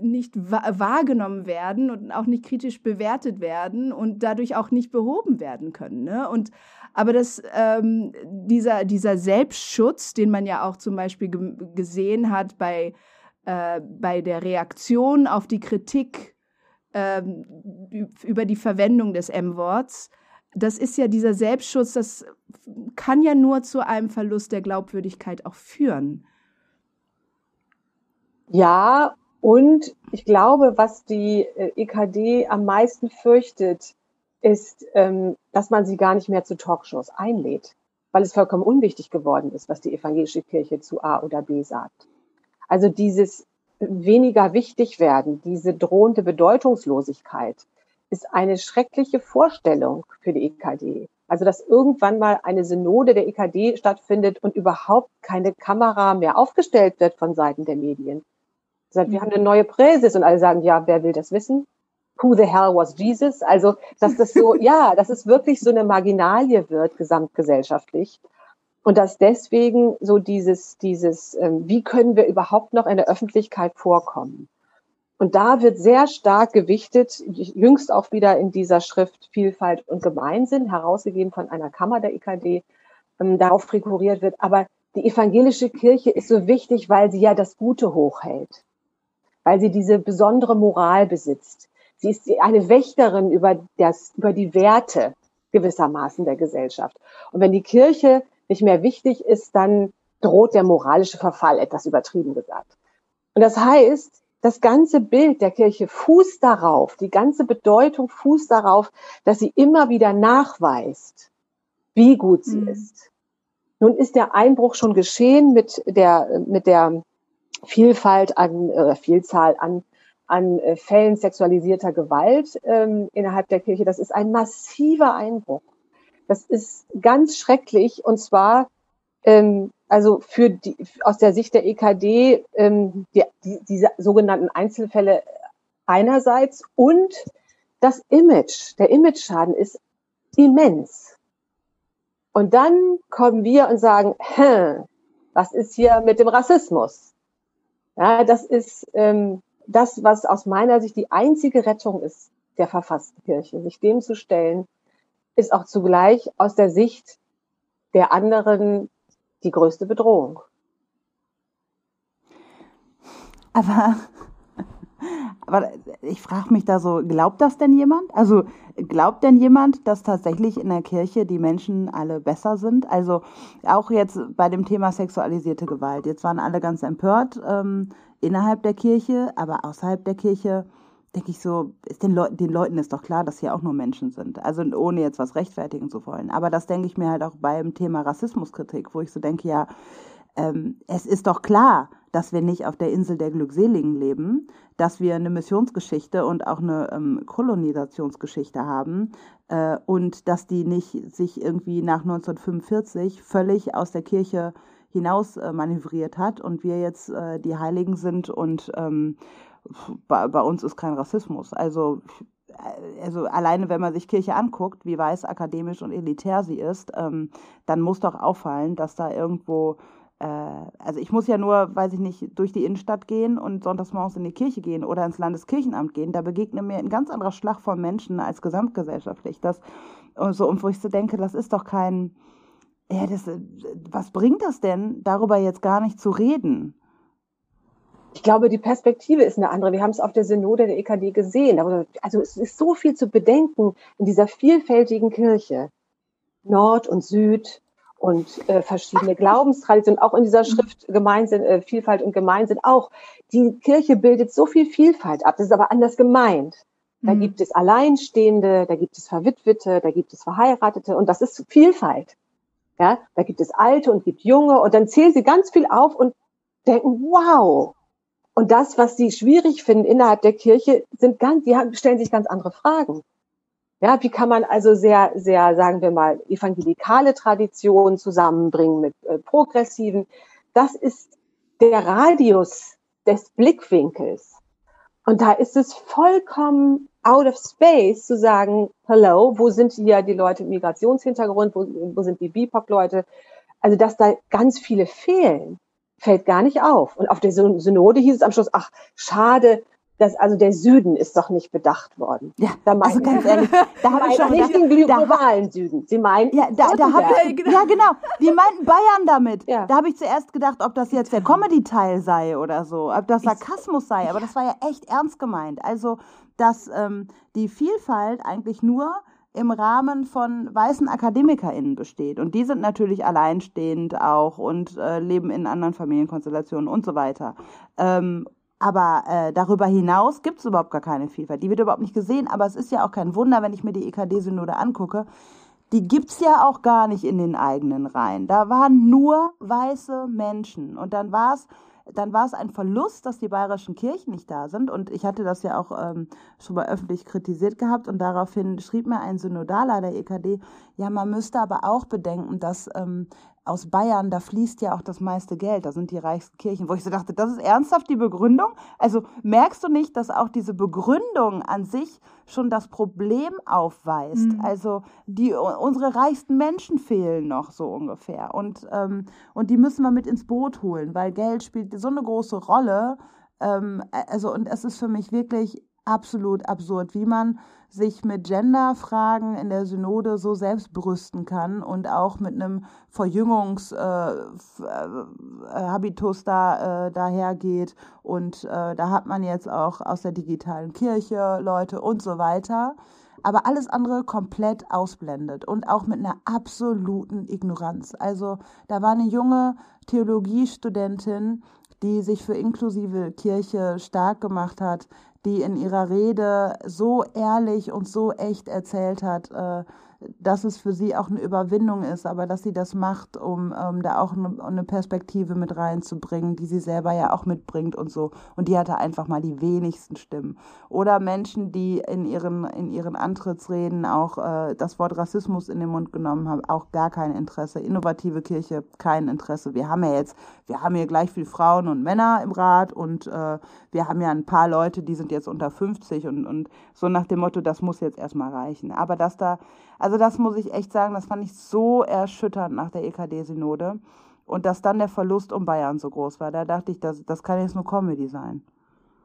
nicht wahrgenommen werden und auch nicht kritisch bewertet werden und dadurch auch nicht behoben werden können. Ne? Und aber das, ähm, dieser, dieser Selbstschutz, den man ja auch zum Beispiel gesehen hat bei, äh, bei der Reaktion auf die Kritik äh, über die Verwendung des M-Worts, das ist ja dieser Selbstschutz, das kann ja nur zu einem Verlust der Glaubwürdigkeit auch führen. Ja, und ich glaube, was die äh, EKD am meisten fürchtet, ist, ähm, dass man sie gar nicht mehr zu Talkshows einlädt, weil es vollkommen unwichtig geworden ist, was die evangelische Kirche zu A oder B sagt. Also dieses weniger wichtig werden, diese drohende Bedeutungslosigkeit, ist eine schreckliche Vorstellung für die EKD. Also, dass irgendwann mal eine Synode der EKD stattfindet und überhaupt keine Kamera mehr aufgestellt wird von Seiten der Medien. Sagt, wir haben eine neue Präses und alle sagen, ja, wer will das wissen? Who the hell was Jesus? Also, dass das so, ja, dass es wirklich so eine Marginalie wird, gesamtgesellschaftlich. Und dass deswegen so dieses, dieses, ähm, wie können wir überhaupt noch in der Öffentlichkeit vorkommen? Und da wird sehr stark gewichtet, jüngst auch wieder in dieser Schrift Vielfalt und Gemeinsinn, herausgegeben von einer Kammer der IKD, ähm, darauf rekurriert wird. Aber die evangelische Kirche ist so wichtig, weil sie ja das Gute hochhält, weil sie diese besondere Moral besitzt. Sie ist eine Wächterin über, das, über die Werte gewissermaßen der Gesellschaft. Und wenn die Kirche nicht mehr wichtig ist, dann droht der moralische Verfall, etwas übertrieben gesagt. Und das heißt, das ganze Bild der Kirche fußt darauf, die ganze Bedeutung fußt darauf, dass sie immer wieder nachweist, wie gut sie mhm. ist. Nun ist der Einbruch schon geschehen mit der, mit der Vielfalt an, äh, Vielzahl an, an äh, Fällen sexualisierter Gewalt ähm, innerhalb der Kirche. Das ist ein massiver Einbruch. Das ist ganz schrecklich und zwar ähm, also für die, aus der Sicht der EKD ähm, die, die, diese sogenannten Einzelfälle einerseits und das Image, der Image-Schaden ist immens. Und dann kommen wir und sagen, Hä, was ist hier mit dem Rassismus? Ja, das ist ähm, das, was aus meiner Sicht die einzige Rettung ist der verfassten Kirche. Sich dem zu stellen, ist auch zugleich aus der Sicht der anderen die größte Bedrohung. Aber, aber ich frage mich da so, glaubt das denn jemand? Also glaubt denn jemand, dass tatsächlich in der Kirche die Menschen alle besser sind? Also auch jetzt bei dem Thema sexualisierte Gewalt. Jetzt waren alle ganz empört ähm, innerhalb der Kirche, aber außerhalb der Kirche denke ich so, ist den, Leu den Leuten ist doch klar, dass sie auch nur Menschen sind. Also ohne jetzt was rechtfertigen zu wollen. Aber das denke ich mir halt auch beim Thema Rassismuskritik, wo ich so denke, ja, ähm, es ist doch klar, dass wir nicht auf der Insel der Glückseligen leben, dass wir eine Missionsgeschichte und auch eine ähm, Kolonisationsgeschichte haben äh, und dass die nicht sich irgendwie nach 1945 völlig aus der Kirche hinaus äh, manövriert hat und wir jetzt äh, die Heiligen sind und ähm, bei, bei uns ist kein Rassismus. Also also alleine wenn man sich Kirche anguckt, wie weiß, akademisch und elitär sie ist, ähm, dann muss doch auffallen, dass da irgendwo, äh, also ich muss ja nur, weiß ich nicht, durch die Innenstadt gehen und sonntags morgens in die Kirche gehen oder ins Landeskirchenamt gehen, da begegnet mir ein ganz anderer Schlag von Menschen als gesamtgesellschaftlich. Das, und so, und wo ich so denke, das ist doch kein, ja, das, was bringt das denn, darüber jetzt gar nicht zu reden? Ich glaube, die Perspektive ist eine andere. Wir haben es auf der Synode der EKD gesehen. Also es ist so viel zu bedenken in dieser vielfältigen Kirche. Nord und Süd und äh, verschiedene Glaubenstraditionen, auch in dieser Schrift Gemeinsinn, äh, Vielfalt und Gemeinsinn auch. Die Kirche bildet so viel Vielfalt ab. Das ist aber anders gemeint. Da mhm. gibt es Alleinstehende, da gibt es Verwitwete, da gibt es Verheiratete und das ist Vielfalt. Ja, da gibt es Alte und gibt Junge und dann zählen sie ganz viel auf und denken, wow, und das, was sie schwierig finden innerhalb der Kirche, sind ganz, die stellen sich ganz andere Fragen. Ja, wie kann man also sehr, sehr, sagen wir mal, evangelikale Traditionen zusammenbringen mit äh, progressiven? Das ist der Radius des Blickwinkels. Und da ist es vollkommen out of space zu sagen, hello, wo sind hier die Leute mit Migrationshintergrund, wo, wo sind die BIPOC-Leute? Also, dass da ganz viele fehlen fällt gar nicht auf. Und auf der Synode hieß es am Schluss, ach, schade, dass also der Süden ist doch nicht bedacht worden. Ja, da also ganz ehrlich, da habe ich schon nicht den globalen Süden. Sie meinen ja, da, da hab ich, ja genau. Die meinten Bayern damit. Ja. Da habe ich zuerst gedacht, ob das jetzt der Comedy-Teil sei oder so, ob das Sarkasmus sei. Aber das war ja echt ernst gemeint. Also dass ähm, die Vielfalt eigentlich nur im Rahmen von weißen AkademikerInnen besteht. Und die sind natürlich alleinstehend auch und äh, leben in anderen Familienkonstellationen und so weiter. Ähm, aber äh, darüber hinaus gibt es überhaupt gar keine Vielfalt. Die wird überhaupt nicht gesehen, aber es ist ja auch kein Wunder, wenn ich mir die EKD-Synode angucke. Die gibt's ja auch gar nicht in den eigenen Reihen. Da waren nur weiße Menschen. Und dann war es dann war es ein Verlust, dass die bayerischen Kirchen nicht da sind. Und ich hatte das ja auch ähm, schon mal öffentlich kritisiert gehabt. Und daraufhin schrieb mir ein Synodaler der EKD, ja, man müsste aber auch bedenken, dass ähm, aus Bayern, da fließt ja auch das meiste Geld, da sind die reichsten Kirchen, wo ich so dachte, das ist ernsthaft die Begründung? Also merkst du nicht, dass auch diese Begründung an sich schon das Problem aufweist? Mhm. Also die, unsere reichsten Menschen fehlen noch so ungefähr und, ähm, und die müssen wir mit ins Boot holen, weil Geld spielt so eine große Rolle. Ähm, also und es ist für mich wirklich absolut absurd, wie man sich mit Genderfragen in der Synode so selbst brüsten kann und auch mit einem Verjüngungshabitus äh, äh, da äh, dahergeht. Und äh, da hat man jetzt auch aus der digitalen Kirche Leute und so weiter. Aber alles andere komplett ausblendet und auch mit einer absoluten Ignoranz. Also da war eine junge Theologiestudentin, die sich für inklusive Kirche stark gemacht hat, die in ihrer Rede so ehrlich und so echt erzählt hat, äh, dass es für sie auch eine Überwindung ist, aber dass sie das macht, um ähm, da auch eine, eine Perspektive mit reinzubringen, die sie selber ja auch mitbringt und so. Und die hatte einfach mal die wenigsten Stimmen. Oder Menschen, die in ihren, in ihren Antrittsreden auch äh, das Wort Rassismus in den Mund genommen haben, auch gar kein Interesse. Innovative Kirche, kein Interesse. Wir haben ja jetzt, wir haben hier gleich viel Frauen und Männer im Rat und äh, wir haben ja ein paar Leute, die sind jetzt unter 50 und, und so nach dem Motto, das muss jetzt erstmal reichen. Aber dass da also das muss ich echt sagen, das fand ich so erschütternd nach der EKD-Synode. Und dass dann der Verlust um Bayern so groß war, da dachte ich, das, das kann jetzt nur Comedy sein.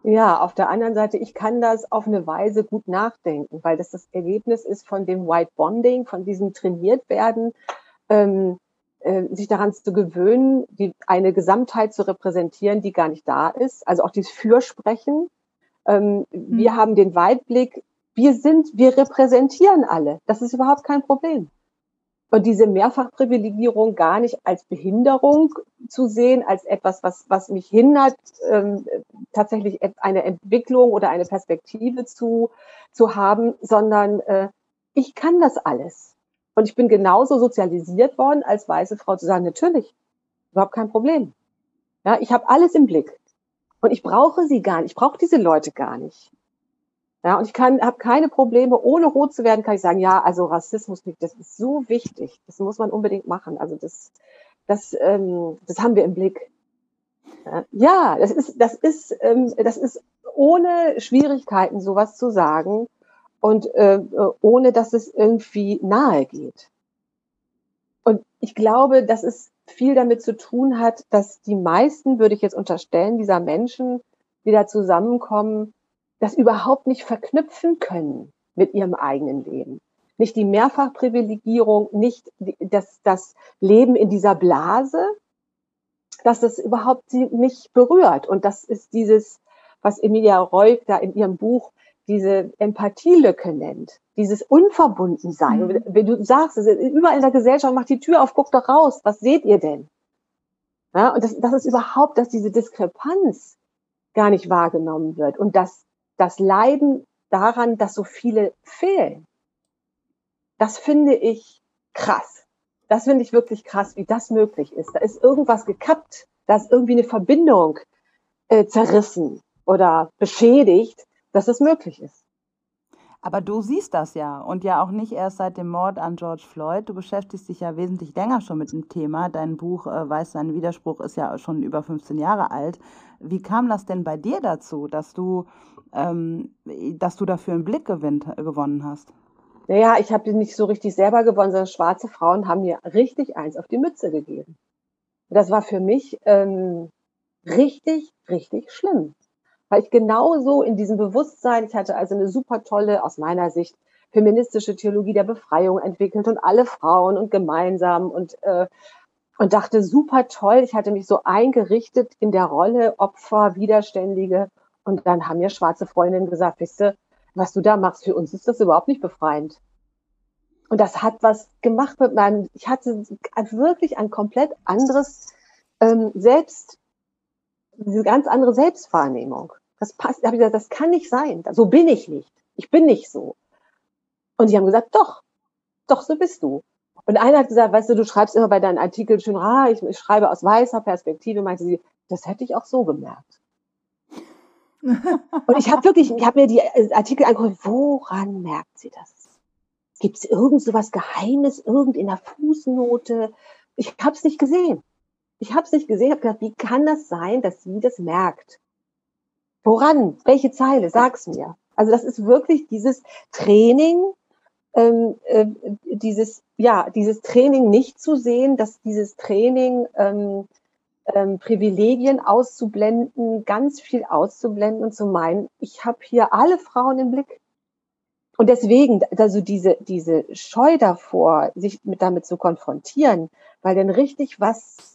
Ja, auf der anderen Seite, ich kann das auf eine Weise gut nachdenken, weil das das Ergebnis ist von dem White Bonding, von diesem trainiert werden, ähm, äh, sich daran zu gewöhnen, die, eine Gesamtheit zu repräsentieren, die gar nicht da ist. Also auch dieses Fürsprechen. Ähm, mhm. Wir haben den Weitblick, wir sind, wir repräsentieren alle. Das ist überhaupt kein Problem. Und diese Mehrfachprivilegierung gar nicht als Behinderung zu sehen, als etwas, was, was mich hindert, ähm, tatsächlich eine Entwicklung oder eine Perspektive zu, zu haben, sondern äh, ich kann das alles. Und ich bin genauso sozialisiert worden, als weiße Frau zu sagen, natürlich, überhaupt kein Problem. Ja, ich habe alles im Blick. Und ich brauche sie gar nicht, ich brauche diese Leute gar nicht. Ja, und ich kann, habe keine Probleme, ohne rot zu werden, kann ich sagen, ja, also Rassismus, das ist so wichtig, das muss man unbedingt machen. Also das, das, ähm, das haben wir im Blick. Ja, das ist, das ist, ähm, das ist ohne Schwierigkeiten sowas zu sagen und äh, ohne dass es irgendwie nahe geht. Und ich glaube, dass es viel damit zu tun hat, dass die meisten, würde ich jetzt unterstellen, dieser Menschen, die da zusammenkommen, das überhaupt nicht verknüpfen können mit ihrem eigenen Leben. Nicht die Mehrfachprivilegierung, nicht das, das Leben in dieser Blase, dass das überhaupt sie nicht berührt. Und das ist dieses, was Emilia Reuk da in ihrem Buch diese Empathielücke nennt, dieses Unverbundensein. Mhm. Wenn du sagst, überall in der Gesellschaft, macht die Tür auf, guckt doch raus, was seht ihr denn? Ja, und das, das ist überhaupt, dass diese Diskrepanz gar nicht wahrgenommen wird und dass das Leiden daran, dass so viele fehlen. Das finde ich krass. Das finde ich wirklich krass, wie das möglich ist. Da ist irgendwas gekappt, da ist irgendwie eine Verbindung äh, zerrissen oder beschädigt, dass es möglich ist. Aber du siehst das ja und ja auch nicht erst seit dem Mord an George Floyd. Du beschäftigst dich ja wesentlich länger schon mit dem Thema. Dein Buch äh, Weiß sein Widerspruch ist ja schon über 15 Jahre alt. Wie kam das denn bei dir dazu, dass du, ähm, dass du dafür einen Blick gewinnt, gewonnen hast? Naja, ich habe nicht so richtig selber gewonnen, sondern schwarze Frauen haben mir richtig eins auf die Mütze gegeben. Das war für mich ähm, richtig, richtig schlimm weil ich genauso in diesem Bewusstsein, ich hatte also eine super tolle, aus meiner Sicht, feministische Theologie der Befreiung entwickelt und alle Frauen und gemeinsam und, äh, und dachte, super toll, ich hatte mich so eingerichtet in der Rolle Opfer, Widerständige und dann haben mir schwarze Freundinnen gesagt, wisst ihr, was du da machst, für uns ist das überhaupt nicht befreiend. Und das hat was gemacht mit meinem, ich hatte wirklich ein komplett anderes ähm, Selbst, diese ganz andere Selbstwahrnehmung. Das passt, da habe ich gesagt, das kann nicht sein. So bin ich nicht. Ich bin nicht so. Und sie haben gesagt, doch, doch, so bist du. Und einer hat gesagt, weißt du, du schreibst immer bei deinen Artikeln schön, ah, ich, ich schreibe aus weißer Perspektive, meinte sie, das hätte ich auch so gemerkt. Und ich habe wirklich, ich habe mir die Artikel angeguckt, woran merkt sie das? Gibt es irgend so was Geheimes, irgend in der Fußnote? Ich habe es nicht gesehen. Ich habe es nicht gesehen, habe gedacht, wie kann das sein, dass sie das merkt? Woran? Welche Zeile? Sag's mir. Also das ist wirklich dieses Training, ähm, äh, dieses ja dieses Training nicht zu sehen, dass dieses Training ähm, ähm, Privilegien auszublenden, ganz viel auszublenden und zu meinen, ich habe hier alle Frauen im Blick. Und deswegen, also diese, diese Scheu davor, sich mit damit zu konfrontieren, weil dann richtig was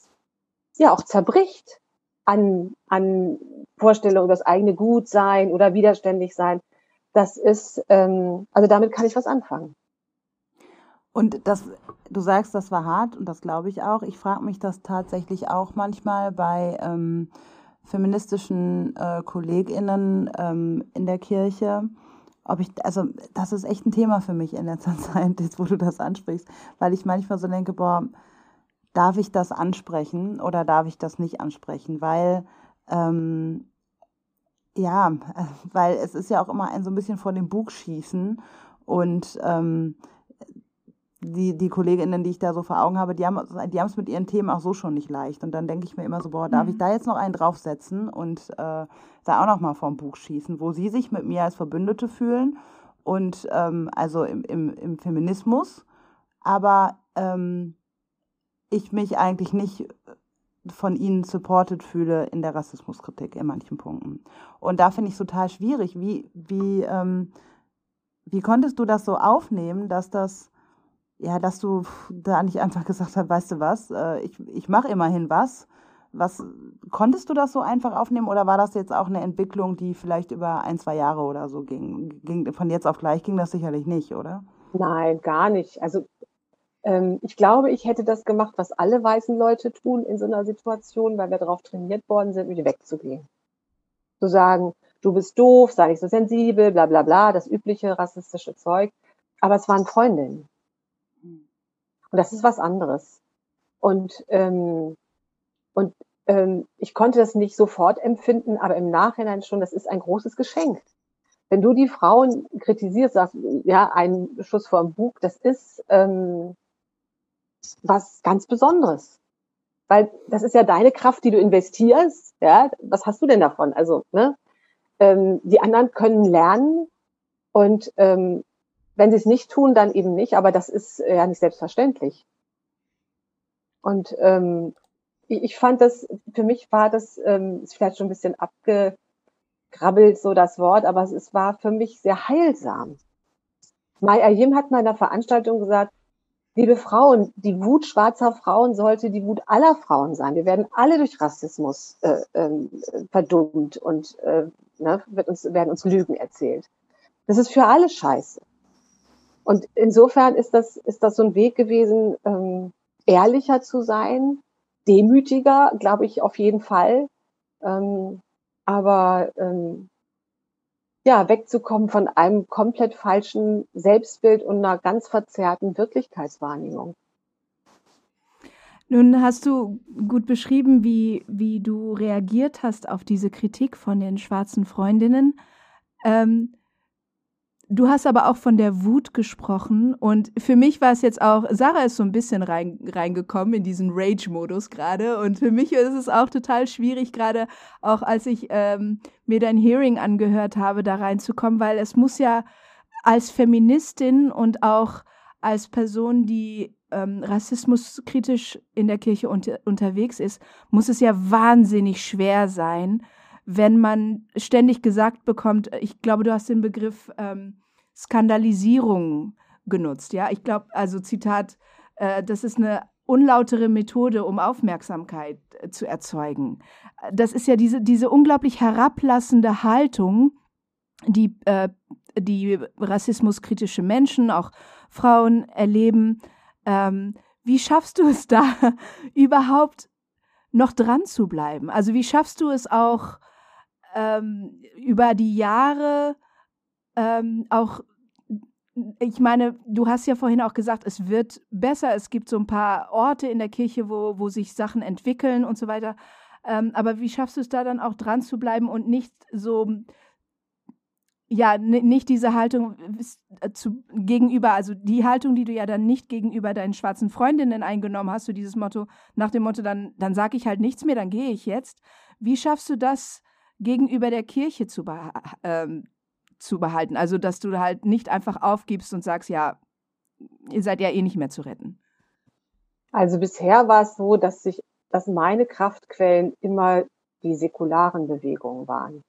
ja auch zerbricht an, an Vorstellungen, das eigene Gut sein oder widerständig sein, das ist, ähm, also damit kann ich was anfangen. Und das, du sagst, das war hart und das glaube ich auch. Ich frage mich das tatsächlich auch manchmal bei ähm, feministischen äh, KollegInnen ähm, in der Kirche. Ob ich, also das ist echt ein Thema für mich in letzter Zeit, jetzt wo du das ansprichst, weil ich manchmal so denke, boah, darf ich das ansprechen oder darf ich das nicht ansprechen? Weil, ähm, ja, weil es ist ja auch immer ein so ein bisschen vor dem Bug schießen und ähm, die, die Kolleginnen, die ich da so vor Augen habe, die haben die es mit ihren Themen auch so schon nicht leicht. Und dann denke ich mir immer so, boah, darf mhm. ich da jetzt noch einen draufsetzen und äh, da auch noch mal vom Buch schießen, wo sie sich mit mir als Verbündete fühlen und ähm, also im, im, im Feminismus, aber ähm, ich mich eigentlich nicht von ihnen supported fühle in der Rassismuskritik in manchen Punkten. Und da finde ich es total schwierig. Wie, wie, ähm, wie konntest du das so aufnehmen, dass das, ja, dass du da nicht einfach gesagt hast, weißt du was, äh, ich, ich mache immerhin was. Was konntest du das so einfach aufnehmen oder war das jetzt auch eine Entwicklung, die vielleicht über ein, zwei Jahre oder so ging? ging von jetzt auf gleich ging das sicherlich nicht, oder? Nein, gar nicht. Also ich glaube, ich hätte das gemacht, was alle weißen Leute tun in so einer Situation, weil wir darauf trainiert worden sind, wieder wegzugehen. Zu sagen, du bist doof, sei nicht so sensibel, bla bla bla, das übliche rassistische Zeug. Aber es waren Freundinnen. Und das ist was anderes. Und, ähm, und ähm, ich konnte das nicht sofort empfinden, aber im Nachhinein schon, das ist ein großes Geschenk. Wenn du die Frauen kritisierst, sagst, ja, ein Schuss vor dem Bug, das ist, ähm, was ganz Besonderes. weil das ist ja deine Kraft, die du investierst. Ja, was hast du denn davon? Also, ne? Ähm, die anderen können lernen und ähm, wenn sie es nicht tun, dann eben nicht. Aber das ist ja nicht selbstverständlich. Und ähm, ich, ich fand das, für mich war das, ähm, ist vielleicht schon ein bisschen abgegrabbelt, so das Wort, aber es, es war für mich sehr heilsam. Mai Ayim hat mal in einer Veranstaltung gesagt, liebe Frauen, die Wut schwarzer Frauen sollte die Wut aller Frauen sein. Wir werden alle durch Rassismus äh, äh, verdummt und äh, ne, wird uns, werden uns Lügen erzählt. Das ist für alle scheiße. Und insofern ist das, ist das so ein Weg gewesen, ähm, ehrlicher zu sein, demütiger, glaube ich, auf jeden Fall. Ähm, aber ähm, ja, wegzukommen von einem komplett falschen Selbstbild und einer ganz verzerrten Wirklichkeitswahrnehmung. Nun hast du gut beschrieben, wie, wie du reagiert hast auf diese Kritik von den schwarzen Freundinnen. Ähm, Du hast aber auch von der Wut gesprochen und für mich war es jetzt auch, Sarah ist so ein bisschen rein, reingekommen in diesen Rage-Modus gerade und für mich ist es auch total schwierig, gerade auch als ich ähm, mir dein Hearing angehört habe, da reinzukommen, weil es muss ja als Feministin und auch als Person, die ähm, rassismuskritisch in der Kirche unter, unterwegs ist, muss es ja wahnsinnig schwer sein, wenn man ständig gesagt bekommt, ich glaube, du hast den Begriff ähm, Skandalisierung genutzt. Ja, ich glaube, also Zitat, äh, das ist eine unlautere Methode, um Aufmerksamkeit äh, zu erzeugen. Das ist ja diese, diese unglaublich herablassende Haltung, die, äh, die rassismuskritische Menschen, auch Frauen erleben. Ähm, wie schaffst du es da überhaupt noch dran zu bleiben? Also wie schaffst du es auch ähm, über die Jahre ähm, auch, ich meine, du hast ja vorhin auch gesagt, es wird besser, es gibt so ein paar Orte in der Kirche, wo, wo sich Sachen entwickeln und so weiter. Ähm, aber wie schaffst du es da dann auch dran zu bleiben und nicht so, ja, nicht diese Haltung äh, zu, gegenüber, also die Haltung, die du ja dann nicht gegenüber deinen schwarzen Freundinnen eingenommen hast, so dieses Motto, nach dem Motto, dann, dann sage ich halt nichts mehr, dann gehe ich jetzt. Wie schaffst du das gegenüber der Kirche zu, beha ähm, zu behalten. Also, dass du halt nicht einfach aufgibst und sagst, ja, ihr seid ja eh nicht mehr zu retten. Also bisher war es so, dass sich, dass meine Kraftquellen immer die säkularen Bewegungen waren.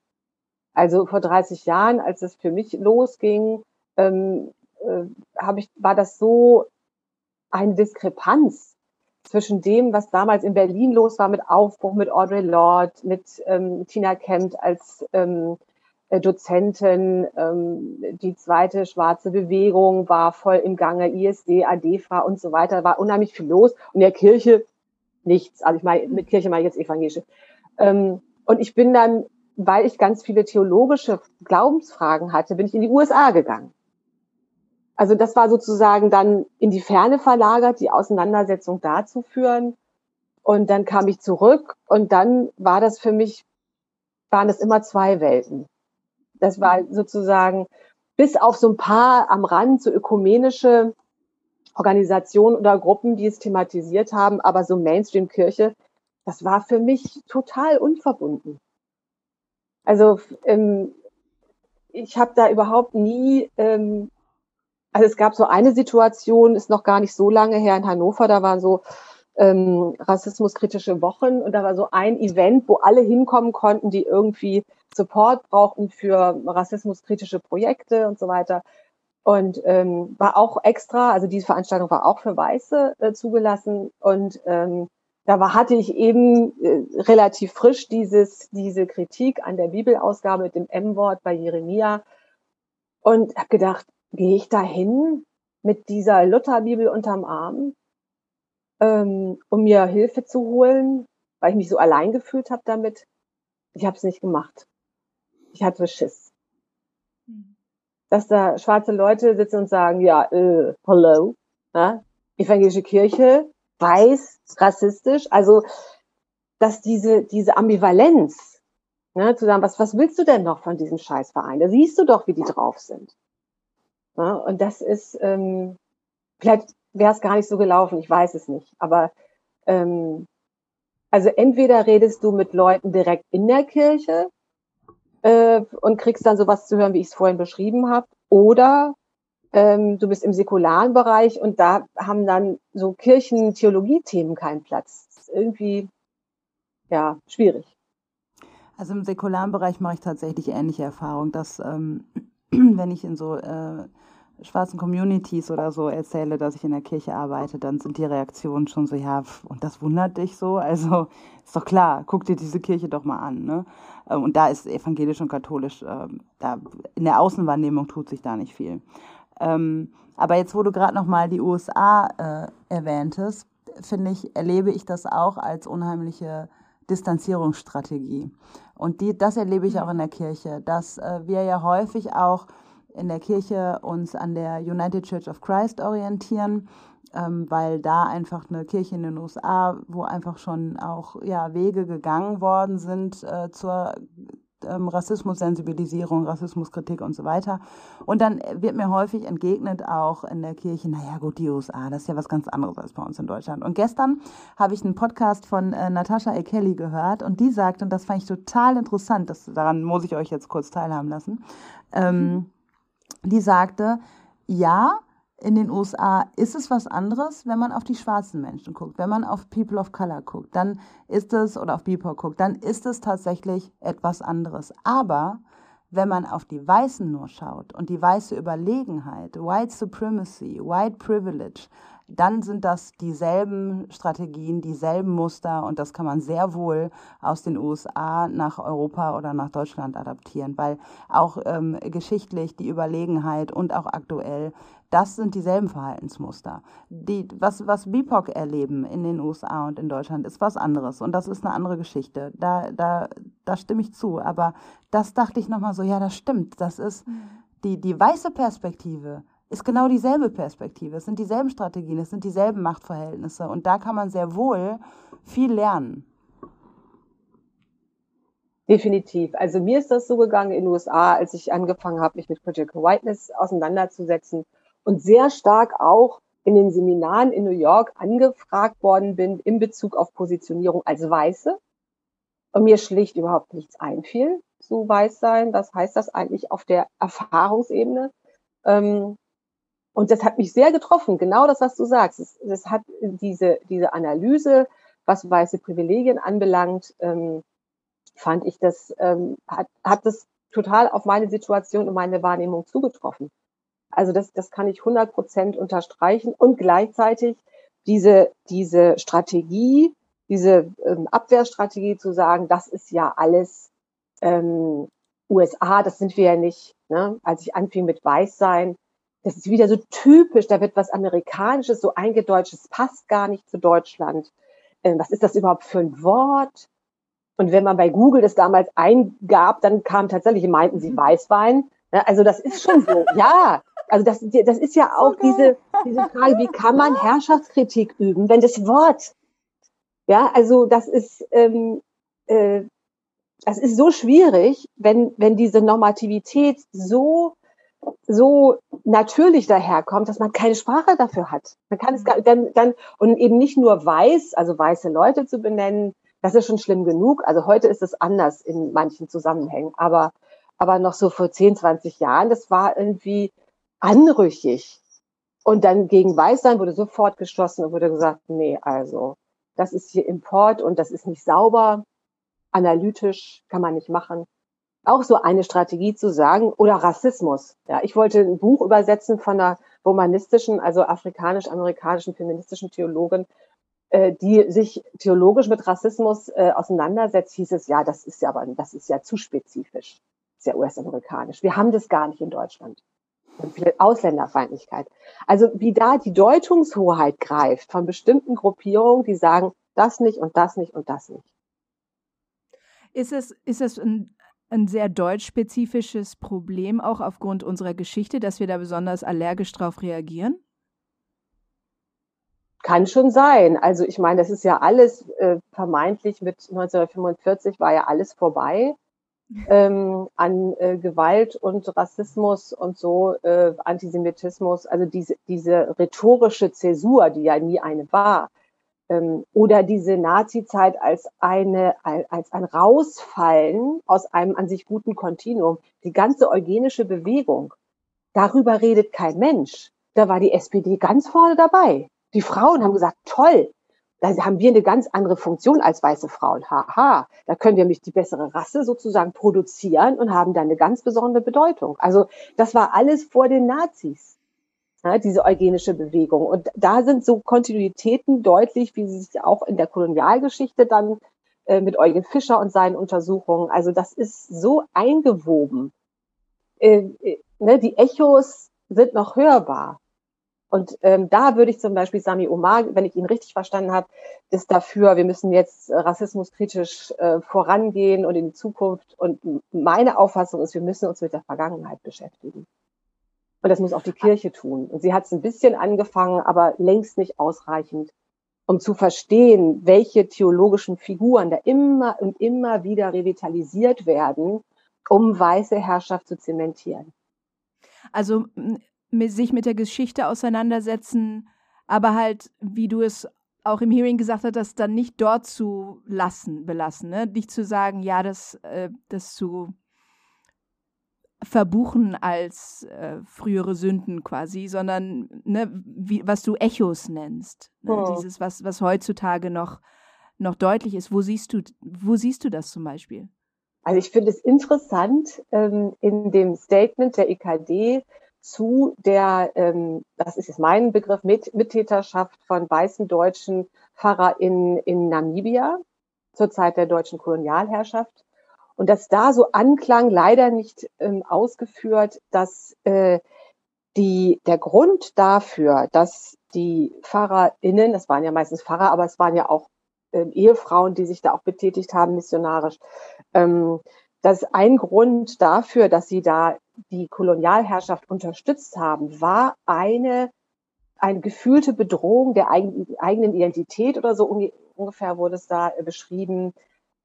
Also vor 30 Jahren, als es für mich losging, ähm, äh, ich, war das so eine Diskrepanz zwischen dem, was damals in Berlin los war mit Aufbruch, mit Audre Lorde, mit ähm, Tina Kempt als ähm, äh, Dozentin. Ähm, die zweite schwarze Bewegung war voll im Gange, ISD, ADFA und so weiter. War unheimlich viel los. Und der Kirche nichts. Also ich meine, mit Kirche meine ich jetzt evangelische. Ähm, und ich bin dann, weil ich ganz viele theologische Glaubensfragen hatte, bin ich in die USA gegangen. Also das war sozusagen dann in die Ferne verlagert, die Auseinandersetzung da zu führen. Und dann kam ich zurück und dann war das für mich, waren es immer zwei Welten. Das war sozusagen bis auf so ein paar am Rand, so ökumenische Organisationen oder Gruppen, die es thematisiert haben, aber so Mainstream-Kirche, das war für mich total unverbunden. Also ähm, ich habe da überhaupt nie, ähm, also es gab so eine Situation, ist noch gar nicht so lange her in Hannover, da waren so ähm, rassismuskritische Wochen und da war so ein Event, wo alle hinkommen konnten, die irgendwie Support brauchten für rassismuskritische Projekte und so weiter. Und ähm, war auch extra, also diese Veranstaltung war auch für Weiße äh, zugelassen. Und ähm, da war, hatte ich eben äh, relativ frisch dieses, diese Kritik an der Bibelausgabe mit dem M-Wort bei Jeremia und habe gedacht, gehe ich da hin mit dieser Lutherbibel unterm Arm, ähm, um mir Hilfe zu holen, weil ich mich so allein gefühlt habe damit. Ich habe es nicht gemacht. Ich hatte Schiss. Hm. Dass da schwarze Leute sitzen und sagen, ja, äh, hello, ja, evangelische Kirche, weiß, rassistisch, also dass diese, diese Ambivalenz, ne, zu sagen, was, was willst du denn noch von diesem Scheißverein? Da siehst du doch, wie die drauf sind. Ja, und das ist, ähm, vielleicht wäre es gar nicht so gelaufen, ich weiß es nicht, aber ähm, Also entweder redest du mit Leuten direkt in der Kirche äh, und kriegst dann sowas zu hören, wie ich es vorhin beschrieben habe, oder ähm, du bist im säkularen Bereich und da haben dann so Kirchen-Theologie-Themen keinen Platz. Das ist irgendwie ja schwierig. Also im säkularen Bereich mache ich tatsächlich ähnliche Erfahrungen, dass ähm, wenn ich in so äh, schwarzen Communities oder so erzähle, dass ich in der Kirche arbeite, dann sind die Reaktionen schon so, ja, und das wundert dich so. Also ist doch klar, guck dir diese Kirche doch mal an. Ne? Ähm, und da ist evangelisch und katholisch, äh, da in der Außenwahrnehmung tut sich da nicht viel. Ähm, aber jetzt, wo du gerade nochmal die USA äh, erwähntest, finde ich, erlebe ich das auch als unheimliche Distanzierungsstrategie. Und die, das erlebe ich auch in der Kirche, dass äh, wir ja häufig auch in der Kirche uns an der United Church of Christ orientieren, ähm, weil da einfach eine Kirche in den USA, wo einfach schon auch ja, Wege gegangen worden sind äh, zur ähm, Rassismus-Sensibilisierung, Rassismuskritik und so weiter. Und dann wird mir häufig entgegnet auch in der Kirche, naja gut, die USA, das ist ja was ganz anderes als bei uns in Deutschland. Und gestern habe ich einen Podcast von äh, Natascha E. Kelly gehört und die sagt, und das fand ich total interessant, das, daran muss ich euch jetzt kurz teilhaben lassen, ähm, die sagte, ja, in den USA ist es was anderes, wenn man auf die schwarzen Menschen guckt. Wenn man auf People of Color guckt, dann ist es, oder auf BIPOC guckt, dann ist es tatsächlich etwas anderes. Aber wenn man auf die Weißen nur schaut und die weiße Überlegenheit, White Supremacy, White Privilege, dann sind das dieselben Strategien, dieselben Muster und das kann man sehr wohl aus den USA nach Europa oder nach Deutschland adaptieren, weil auch ähm, geschichtlich die Überlegenheit und auch aktuell, das sind dieselben Verhaltensmuster. Die, was, was BIPOC erleben in den USA und in Deutschland, ist was anderes und das ist eine andere Geschichte. Da, da, da stimme ich zu, aber das dachte ich nochmal so, ja, das stimmt, das ist mhm. die, die weiße Perspektive ist genau dieselbe Perspektive. Es sind dieselben Strategien, es sind dieselben Machtverhältnisse. Und da kann man sehr wohl viel lernen. Definitiv. Also mir ist das so gegangen in den USA, als ich angefangen habe, mich mit Critical Whiteness auseinanderzusetzen und sehr stark auch in den Seminaren in New York angefragt worden bin in Bezug auf Positionierung als Weiße und mir schlicht überhaupt nichts einfiel zu weiß sein. Was heißt das eigentlich auf der Erfahrungsebene? Ähm, und das hat mich sehr getroffen, genau das, was du sagst. Es, das hat diese, diese Analyse, was weiße Privilegien anbelangt, ähm, fand ich, das ähm, hat, hat das total auf meine Situation und meine Wahrnehmung zugetroffen. Also das, das kann ich 100 Prozent unterstreichen und gleichzeitig diese, diese Strategie, diese ähm, Abwehrstrategie zu sagen, das ist ja alles ähm, USA, das sind wir ja nicht. Ne? Als ich anfing mit Weißsein, das ist wieder so typisch, da wird was Amerikanisches, so eingedeutschtes, passt gar nicht zu Deutschland. Ähm, was ist das überhaupt für ein Wort? Und wenn man bei Google das damals eingab, dann kam tatsächlich, meinten sie mhm. Weißwein. Also das ist schon so, ja. Also das, das ist ja auch diese, diese Frage, wie kann man Herrschaftskritik üben, wenn das Wort, ja, also das ist, ähm, äh, das ist so schwierig, wenn, wenn diese Normativität so so natürlich daherkommt, dass man keine Sprache dafür hat. Man kann es gar, dann, dann, und eben nicht nur weiß, also weiße Leute zu benennen, das ist schon schlimm genug. Also heute ist es anders in manchen Zusammenhängen, aber, aber noch so vor 10, 20 Jahren, das war irgendwie anrüchig. Und dann gegen Weißsein wurde sofort geschlossen und wurde gesagt, nee, also, das ist hier Import und das ist nicht sauber, analytisch kann man nicht machen auch so eine Strategie zu sagen, oder Rassismus. Ja, ich wollte ein Buch übersetzen von einer romanistischen, also afrikanisch-amerikanischen feministischen Theologin, äh, die sich theologisch mit Rassismus äh, auseinandersetzt, hieß es, ja, das ist ja aber, das ist ja zu spezifisch. Ist ja US-amerikanisch. Wir haben das gar nicht in Deutschland. Ausländerfeindlichkeit. Also wie da die Deutungshoheit greift von bestimmten Gruppierungen, die sagen, das nicht und das nicht und das nicht. Ist es, ist es ein ein sehr deutschspezifisches Problem, auch aufgrund unserer Geschichte, dass wir da besonders allergisch drauf reagieren? Kann schon sein. Also ich meine, das ist ja alles äh, vermeintlich mit 1945 war ja alles vorbei ähm, an äh, Gewalt und Rassismus und so, äh, Antisemitismus. Also diese, diese rhetorische Zäsur, die ja nie eine war, ähm, oder diese Nazi-Zeit als eine als ein Rausfallen aus einem an sich guten Kontinuum. Die ganze eugenische Bewegung, darüber redet kein Mensch. Da war die SPD ganz vorne dabei. Die Frauen haben gesagt, toll, da haben wir eine ganz andere Funktion als weiße Frauen. Haha, da können wir nämlich die bessere Rasse sozusagen produzieren und haben dann eine ganz besondere Bedeutung. Also das war alles vor den Nazis, ja, diese eugenische Bewegung. Und da sind so Kontinuitäten deutlich, wie sie sich auch in der Kolonialgeschichte dann äh, mit Eugen Fischer und seinen Untersuchungen, also das ist so eingewoben. Äh, äh, ne, die Echos sind noch hörbar. Und ähm, da würde ich zum Beispiel Sami Omar, wenn ich ihn richtig verstanden habe, ist dafür, wir müssen jetzt rassismuskritisch äh, vorangehen und in die Zukunft. Und meine Auffassung ist, wir müssen uns mit der Vergangenheit beschäftigen. Und das muss auch die Kirche tun. Und sie hat es ein bisschen angefangen, aber längst nicht ausreichend, um zu verstehen, welche theologischen Figuren da immer und immer wieder revitalisiert werden, um weiße Herrschaft zu zementieren. Also sich mit der Geschichte auseinandersetzen, aber halt, wie du es auch im Hearing gesagt hast, das dann nicht dort zu lassen, belassen, ne? Nicht zu sagen, ja, das, äh, das zu verbuchen als äh, frühere Sünden quasi, sondern ne, wie, was du Echos nennst. Ne? Oh. Dieses, was, was heutzutage noch, noch deutlich ist. Wo siehst du, wo siehst du das zum Beispiel? Also ich finde es interessant, ähm, in dem Statement der EKD zu der, ähm, das ist jetzt mein Begriff, Mit Mittäterschaft von weißen deutschen PfarrerInnen in Namibia zur Zeit der deutschen Kolonialherrschaft. Und dass da so anklang, leider nicht ähm, ausgeführt, dass äh, die, der Grund dafür, dass die PfarrerInnen, das waren ja meistens Pfarrer, aber es waren ja auch äh, Ehefrauen, die sich da auch betätigt haben, missionarisch, ähm, dass ein Grund dafür, dass sie da die Kolonialherrschaft unterstützt haben, war eine, eine gefühlte Bedrohung der eigenen Identität oder so ungefähr wurde es da äh, beschrieben.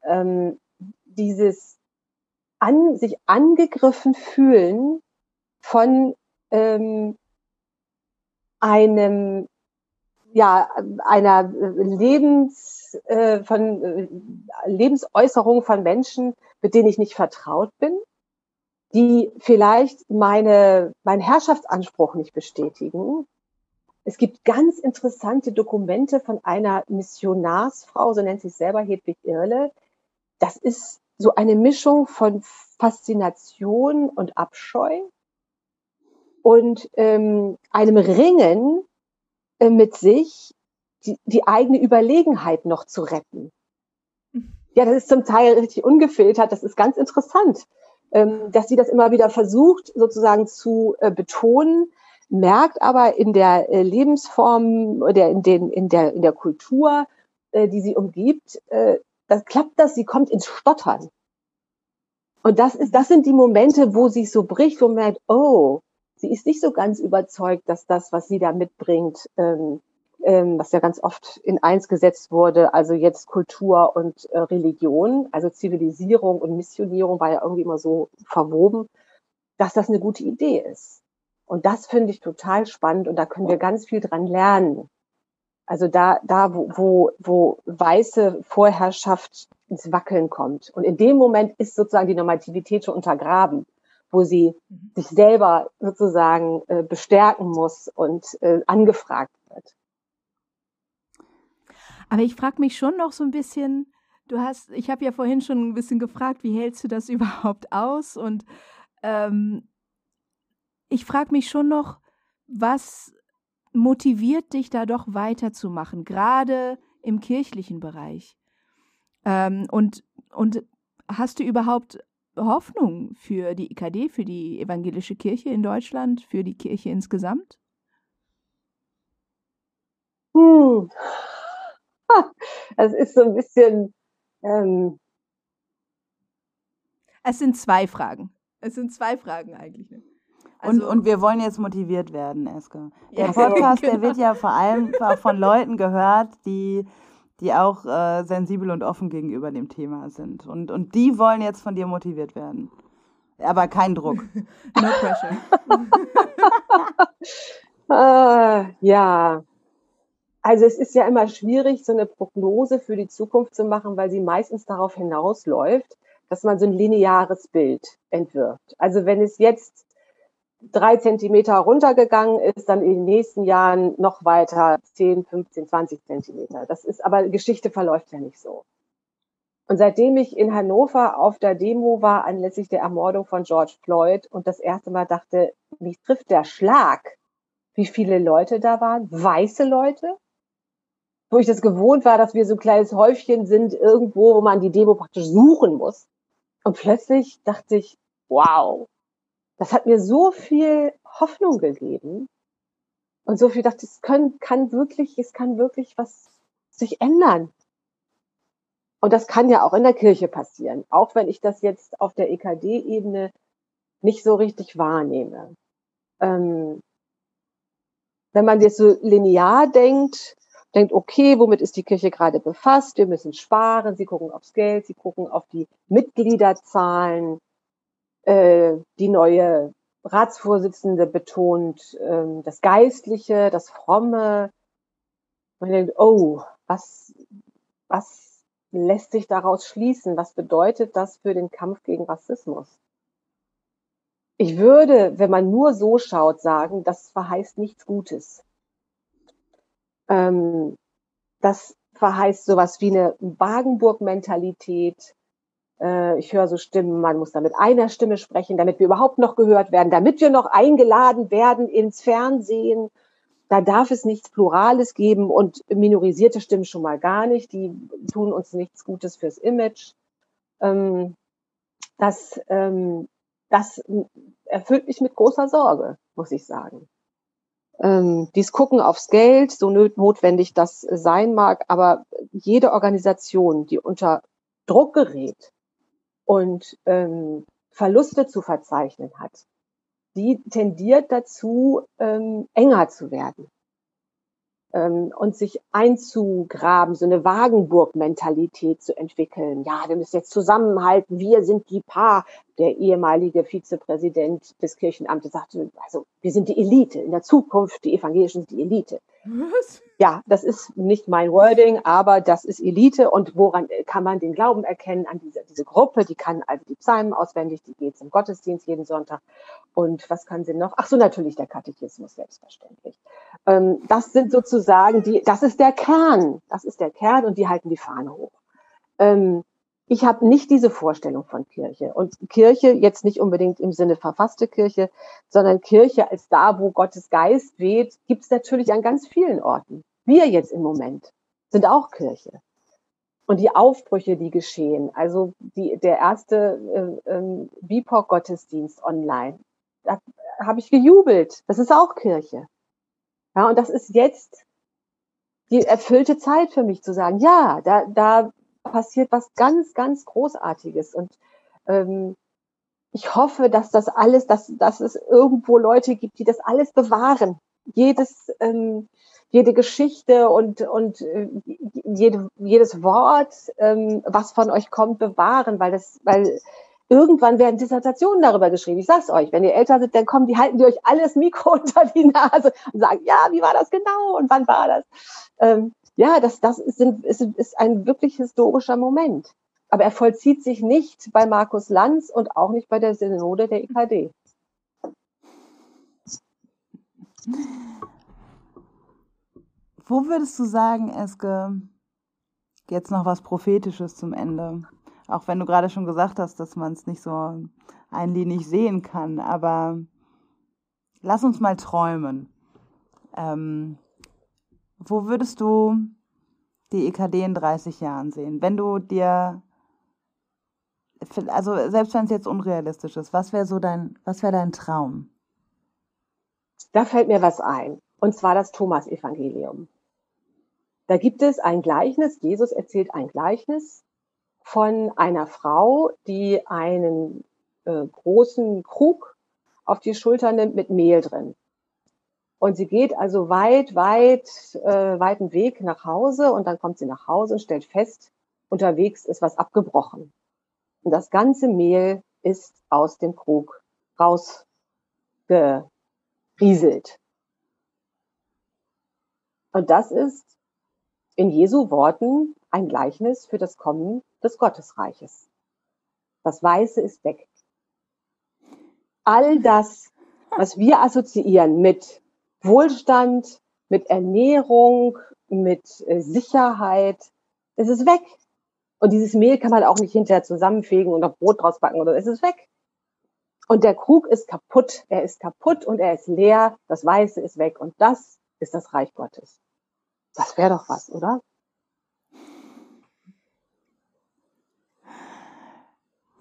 Ähm, dieses an, sich angegriffen fühlen von ähm, einem ja einer Lebens äh, von äh, Lebensäußerung von Menschen, mit denen ich nicht vertraut bin, die vielleicht meine, meinen Herrschaftsanspruch nicht bestätigen. Es gibt ganz interessante Dokumente von einer Missionarsfrau, so nennt sie sich selber Hedwig Irle. Das ist so eine Mischung von Faszination und Abscheu und ähm, einem Ringen äh, mit sich, die, die eigene Überlegenheit noch zu retten. Ja, das ist zum Teil richtig ungefiltert. Das ist ganz interessant, dass sie das immer wieder versucht, sozusagen zu äh, betonen, merkt aber in der äh, Lebensform oder in, den, in, der, in der Kultur, äh, die sie umgibt, das klappt das, sie kommt ins Stottern. Und das ist, das sind die Momente, wo sie so bricht, wo man merkt, oh, sie ist nicht so ganz überzeugt, dass das, was sie da mitbringt, ähm, ähm, was ja ganz oft in eins gesetzt wurde, also jetzt Kultur und äh, Religion, also Zivilisierung und Missionierung war ja irgendwie immer so verwoben, dass das eine gute Idee ist. Und das finde ich total spannend und da können wir ganz viel dran lernen. Also da, da wo, wo, wo weiße Vorherrschaft ins Wackeln kommt. Und in dem Moment ist sozusagen die Normativität schon untergraben, wo sie mhm. sich selber sozusagen äh, bestärken muss und äh, angefragt. Aber ich frage mich schon noch so ein bisschen, du hast, ich habe ja vorhin schon ein bisschen gefragt, wie hältst du das überhaupt aus? Und ähm, ich frage mich schon noch, was motiviert dich da doch weiterzumachen, gerade im kirchlichen Bereich? Ähm, und, und hast du überhaupt Hoffnung für die IKD, für die evangelische Kirche in Deutschland, für die Kirche insgesamt? Hm. Es ist so ein bisschen. Ähm es sind zwei Fragen. Es sind zwei Fragen eigentlich. Also, und, und wir wollen jetzt motiviert werden, Eske. Der Podcast, genau. der wird ja vor allem von Leuten gehört, die, die auch äh, sensibel und offen gegenüber dem Thema sind. Und, und die wollen jetzt von dir motiviert werden. Aber kein Druck. no pressure. uh, ja, also es ist ja immer schwierig, so eine Prognose für die Zukunft zu machen, weil sie meistens darauf hinausläuft, dass man so ein lineares Bild entwirft. Also wenn es jetzt drei Zentimeter runtergegangen ist, dann in den nächsten Jahren noch weiter 10, 15, 20 Zentimeter. Das ist aber Geschichte verläuft ja nicht so. Und seitdem ich in Hannover auf der Demo war anlässlich der Ermordung von George Floyd und das erste Mal dachte, mich trifft der Schlag, wie viele Leute da waren, weiße Leute, wo ich das gewohnt war, dass wir so ein kleines Häufchen sind irgendwo, wo man die Demo praktisch suchen muss. Und plötzlich dachte ich, wow, das hat mir so viel Hoffnung gegeben und so viel dachte, es kann, kann wirklich, es kann wirklich was sich ändern. Und das kann ja auch in der Kirche passieren, auch wenn ich das jetzt auf der EKD-Ebene nicht so richtig wahrnehme. Ähm, wenn man jetzt so linear denkt, denkt, okay, womit ist die Kirche gerade befasst? Wir müssen sparen. Sie gucken aufs Geld, sie gucken auf die Mitgliederzahlen. Äh, die neue Ratsvorsitzende betont äh, das Geistliche, das Fromme. Man denkt, oh, was, was lässt sich daraus schließen? Was bedeutet das für den Kampf gegen Rassismus? Ich würde, wenn man nur so schaut, sagen, das verheißt nichts Gutes. Ähm, das verheißt sowas wie eine Wagenburg-Mentalität. Äh, ich höre so Stimmen, man muss da mit einer Stimme sprechen, damit wir überhaupt noch gehört werden, damit wir noch eingeladen werden ins Fernsehen. Da darf es nichts Plurales geben und minorisierte Stimmen schon mal gar nicht. Die tun uns nichts Gutes fürs Image. Ähm, das, ähm, das erfüllt mich mit großer Sorge, muss ich sagen ähm, dies Gucken aufs Geld, so notwendig das sein mag, aber jede Organisation, die unter Druck gerät und ähm, Verluste zu verzeichnen hat, die tendiert dazu, ähm, enger zu werden und sich einzugraben, so eine Wagenburg-Mentalität zu entwickeln. Ja, wir müssen jetzt zusammenhalten, wir sind die Paar. Der ehemalige Vizepräsident des Kirchenamtes sagte, also wir sind die Elite, in der Zukunft die Evangelischen sind die Elite. Was? Ja, das ist nicht mein Wording, aber das ist Elite. Und woran kann man den Glauben erkennen? An diese, diese Gruppe, die kann also die Psalmen auswendig, die geht zum Gottesdienst jeden Sonntag. Und was kann sie noch? Ach so, natürlich der Katechismus, selbstverständlich. Ähm, das sind sozusagen die, das ist der Kern. Das ist der Kern und die halten die Fahne hoch. Ähm, ich habe nicht diese Vorstellung von Kirche. Und Kirche jetzt nicht unbedingt im Sinne verfasste Kirche, sondern Kirche als da, wo Gottes Geist weht, gibt es natürlich an ganz vielen Orten. Wir jetzt im Moment sind auch Kirche. Und die Aufbrüche, die geschehen, also die, der erste äh, äh, BIPOC-Gottesdienst online, da habe ich gejubelt. Das ist auch Kirche. Ja, und das ist jetzt die erfüllte Zeit für mich zu sagen, ja, da, da passiert was ganz, ganz Großartiges. Und ähm, ich hoffe, dass das alles, dass, dass es irgendwo Leute gibt, die das alles bewahren. Jedes, ähm, jede Geschichte und, und äh, jede, jedes Wort, ähm, was von euch kommt, bewahren, weil das, weil irgendwann werden Dissertationen darüber geschrieben. Ich sag's euch, wenn ihr älter seid, dann kommen die, halten die euch alles Mikro unter die Nase und sagen, ja, wie war das genau und wann war das? Ähm, ja, das, das ist, ist, ist ein wirklich historischer Moment. Aber er vollzieht sich nicht bei Markus Lanz und auch nicht bei der Synode der EKD. Wo würdest du sagen, Eske, jetzt noch was Prophetisches zum Ende? Auch wenn du gerade schon gesagt hast, dass man es nicht so einlinig sehen kann, aber lass uns mal träumen. Ähm, wo würdest du die EKD in 30 Jahren sehen? Wenn du dir, also selbst wenn es jetzt unrealistisch ist, was wäre so dein, was wäre dein Traum? Da fällt mir was ein, und zwar das Thomas-Evangelium. Da gibt es ein Gleichnis, Jesus erzählt ein Gleichnis von einer Frau, die einen äh, großen Krug auf die Schulter nimmt mit Mehl drin. Und sie geht also weit, weit, äh, weiten Weg nach Hause und dann kommt sie nach Hause und stellt fest, unterwegs ist was abgebrochen. Und das ganze Mehl ist aus dem Krug rausgerieselt. Und das ist in Jesu Worten ein Gleichnis für das Kommen des Gottesreiches. Das Weiße ist weg. All das, was wir assoziieren mit Wohlstand, mit Ernährung, mit äh, Sicherheit, es ist weg. Und dieses Mehl kann man auch nicht hinterher zusammenfegen und auf Brot draus backen oder es ist weg. Und der Krug ist kaputt, er ist kaputt und er ist leer, das Weiße ist weg und das ist das Reich Gottes. Das wäre doch was, oder?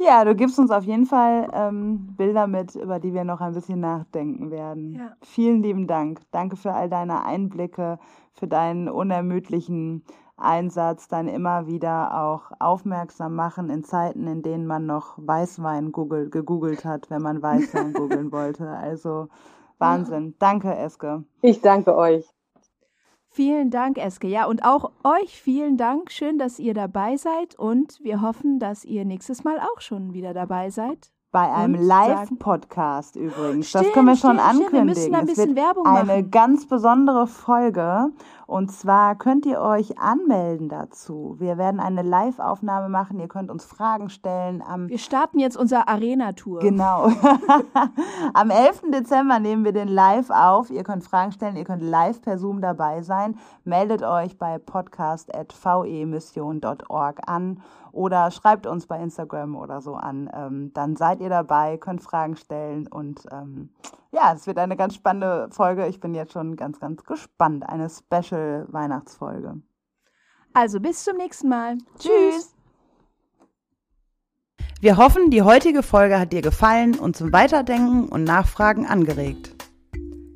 Ja, du gibst uns auf jeden Fall ähm, Bilder mit, über die wir noch ein bisschen nachdenken werden. Ja. Vielen lieben Dank. Danke für all deine Einblicke, für deinen unermüdlichen Einsatz, dein immer wieder auch aufmerksam machen in Zeiten, in denen man noch Weißwein googelt, gegoogelt hat, wenn man Weißwein googeln wollte. Also Wahnsinn. Danke, Eske. Ich danke euch. Vielen Dank, Eske. Ja, und auch euch vielen Dank. Schön, dass ihr dabei seid und wir hoffen, dass ihr nächstes Mal auch schon wieder dabei seid. Bei einem Live-Podcast übrigens. das Stimmt, können wir schon stimmt, stimmt. Wir ankündigen. müssen ein Es bisschen wird Werbung eine machen. ganz besondere Folge. Und zwar könnt ihr euch anmelden dazu. Wir werden eine Live-Aufnahme machen. Ihr könnt uns Fragen stellen. Am Wir starten jetzt unser Arena-Tour. Genau. Am 11. Dezember nehmen wir den live auf. Ihr könnt Fragen stellen, ihr könnt live per Zoom dabei sein. Meldet euch bei podcast.vemission.org an oder schreibt uns bei Instagram oder so an. Ähm, dann seid ihr dabei, könnt Fragen stellen und ähm, ja, es wird eine ganz spannende Folge. Ich bin jetzt schon ganz, ganz gespannt. Eine Special-Weihnachtsfolge. Also bis zum nächsten Mal. Tschüss! Wir hoffen, die heutige Folge hat dir gefallen und zum Weiterdenken und Nachfragen angeregt.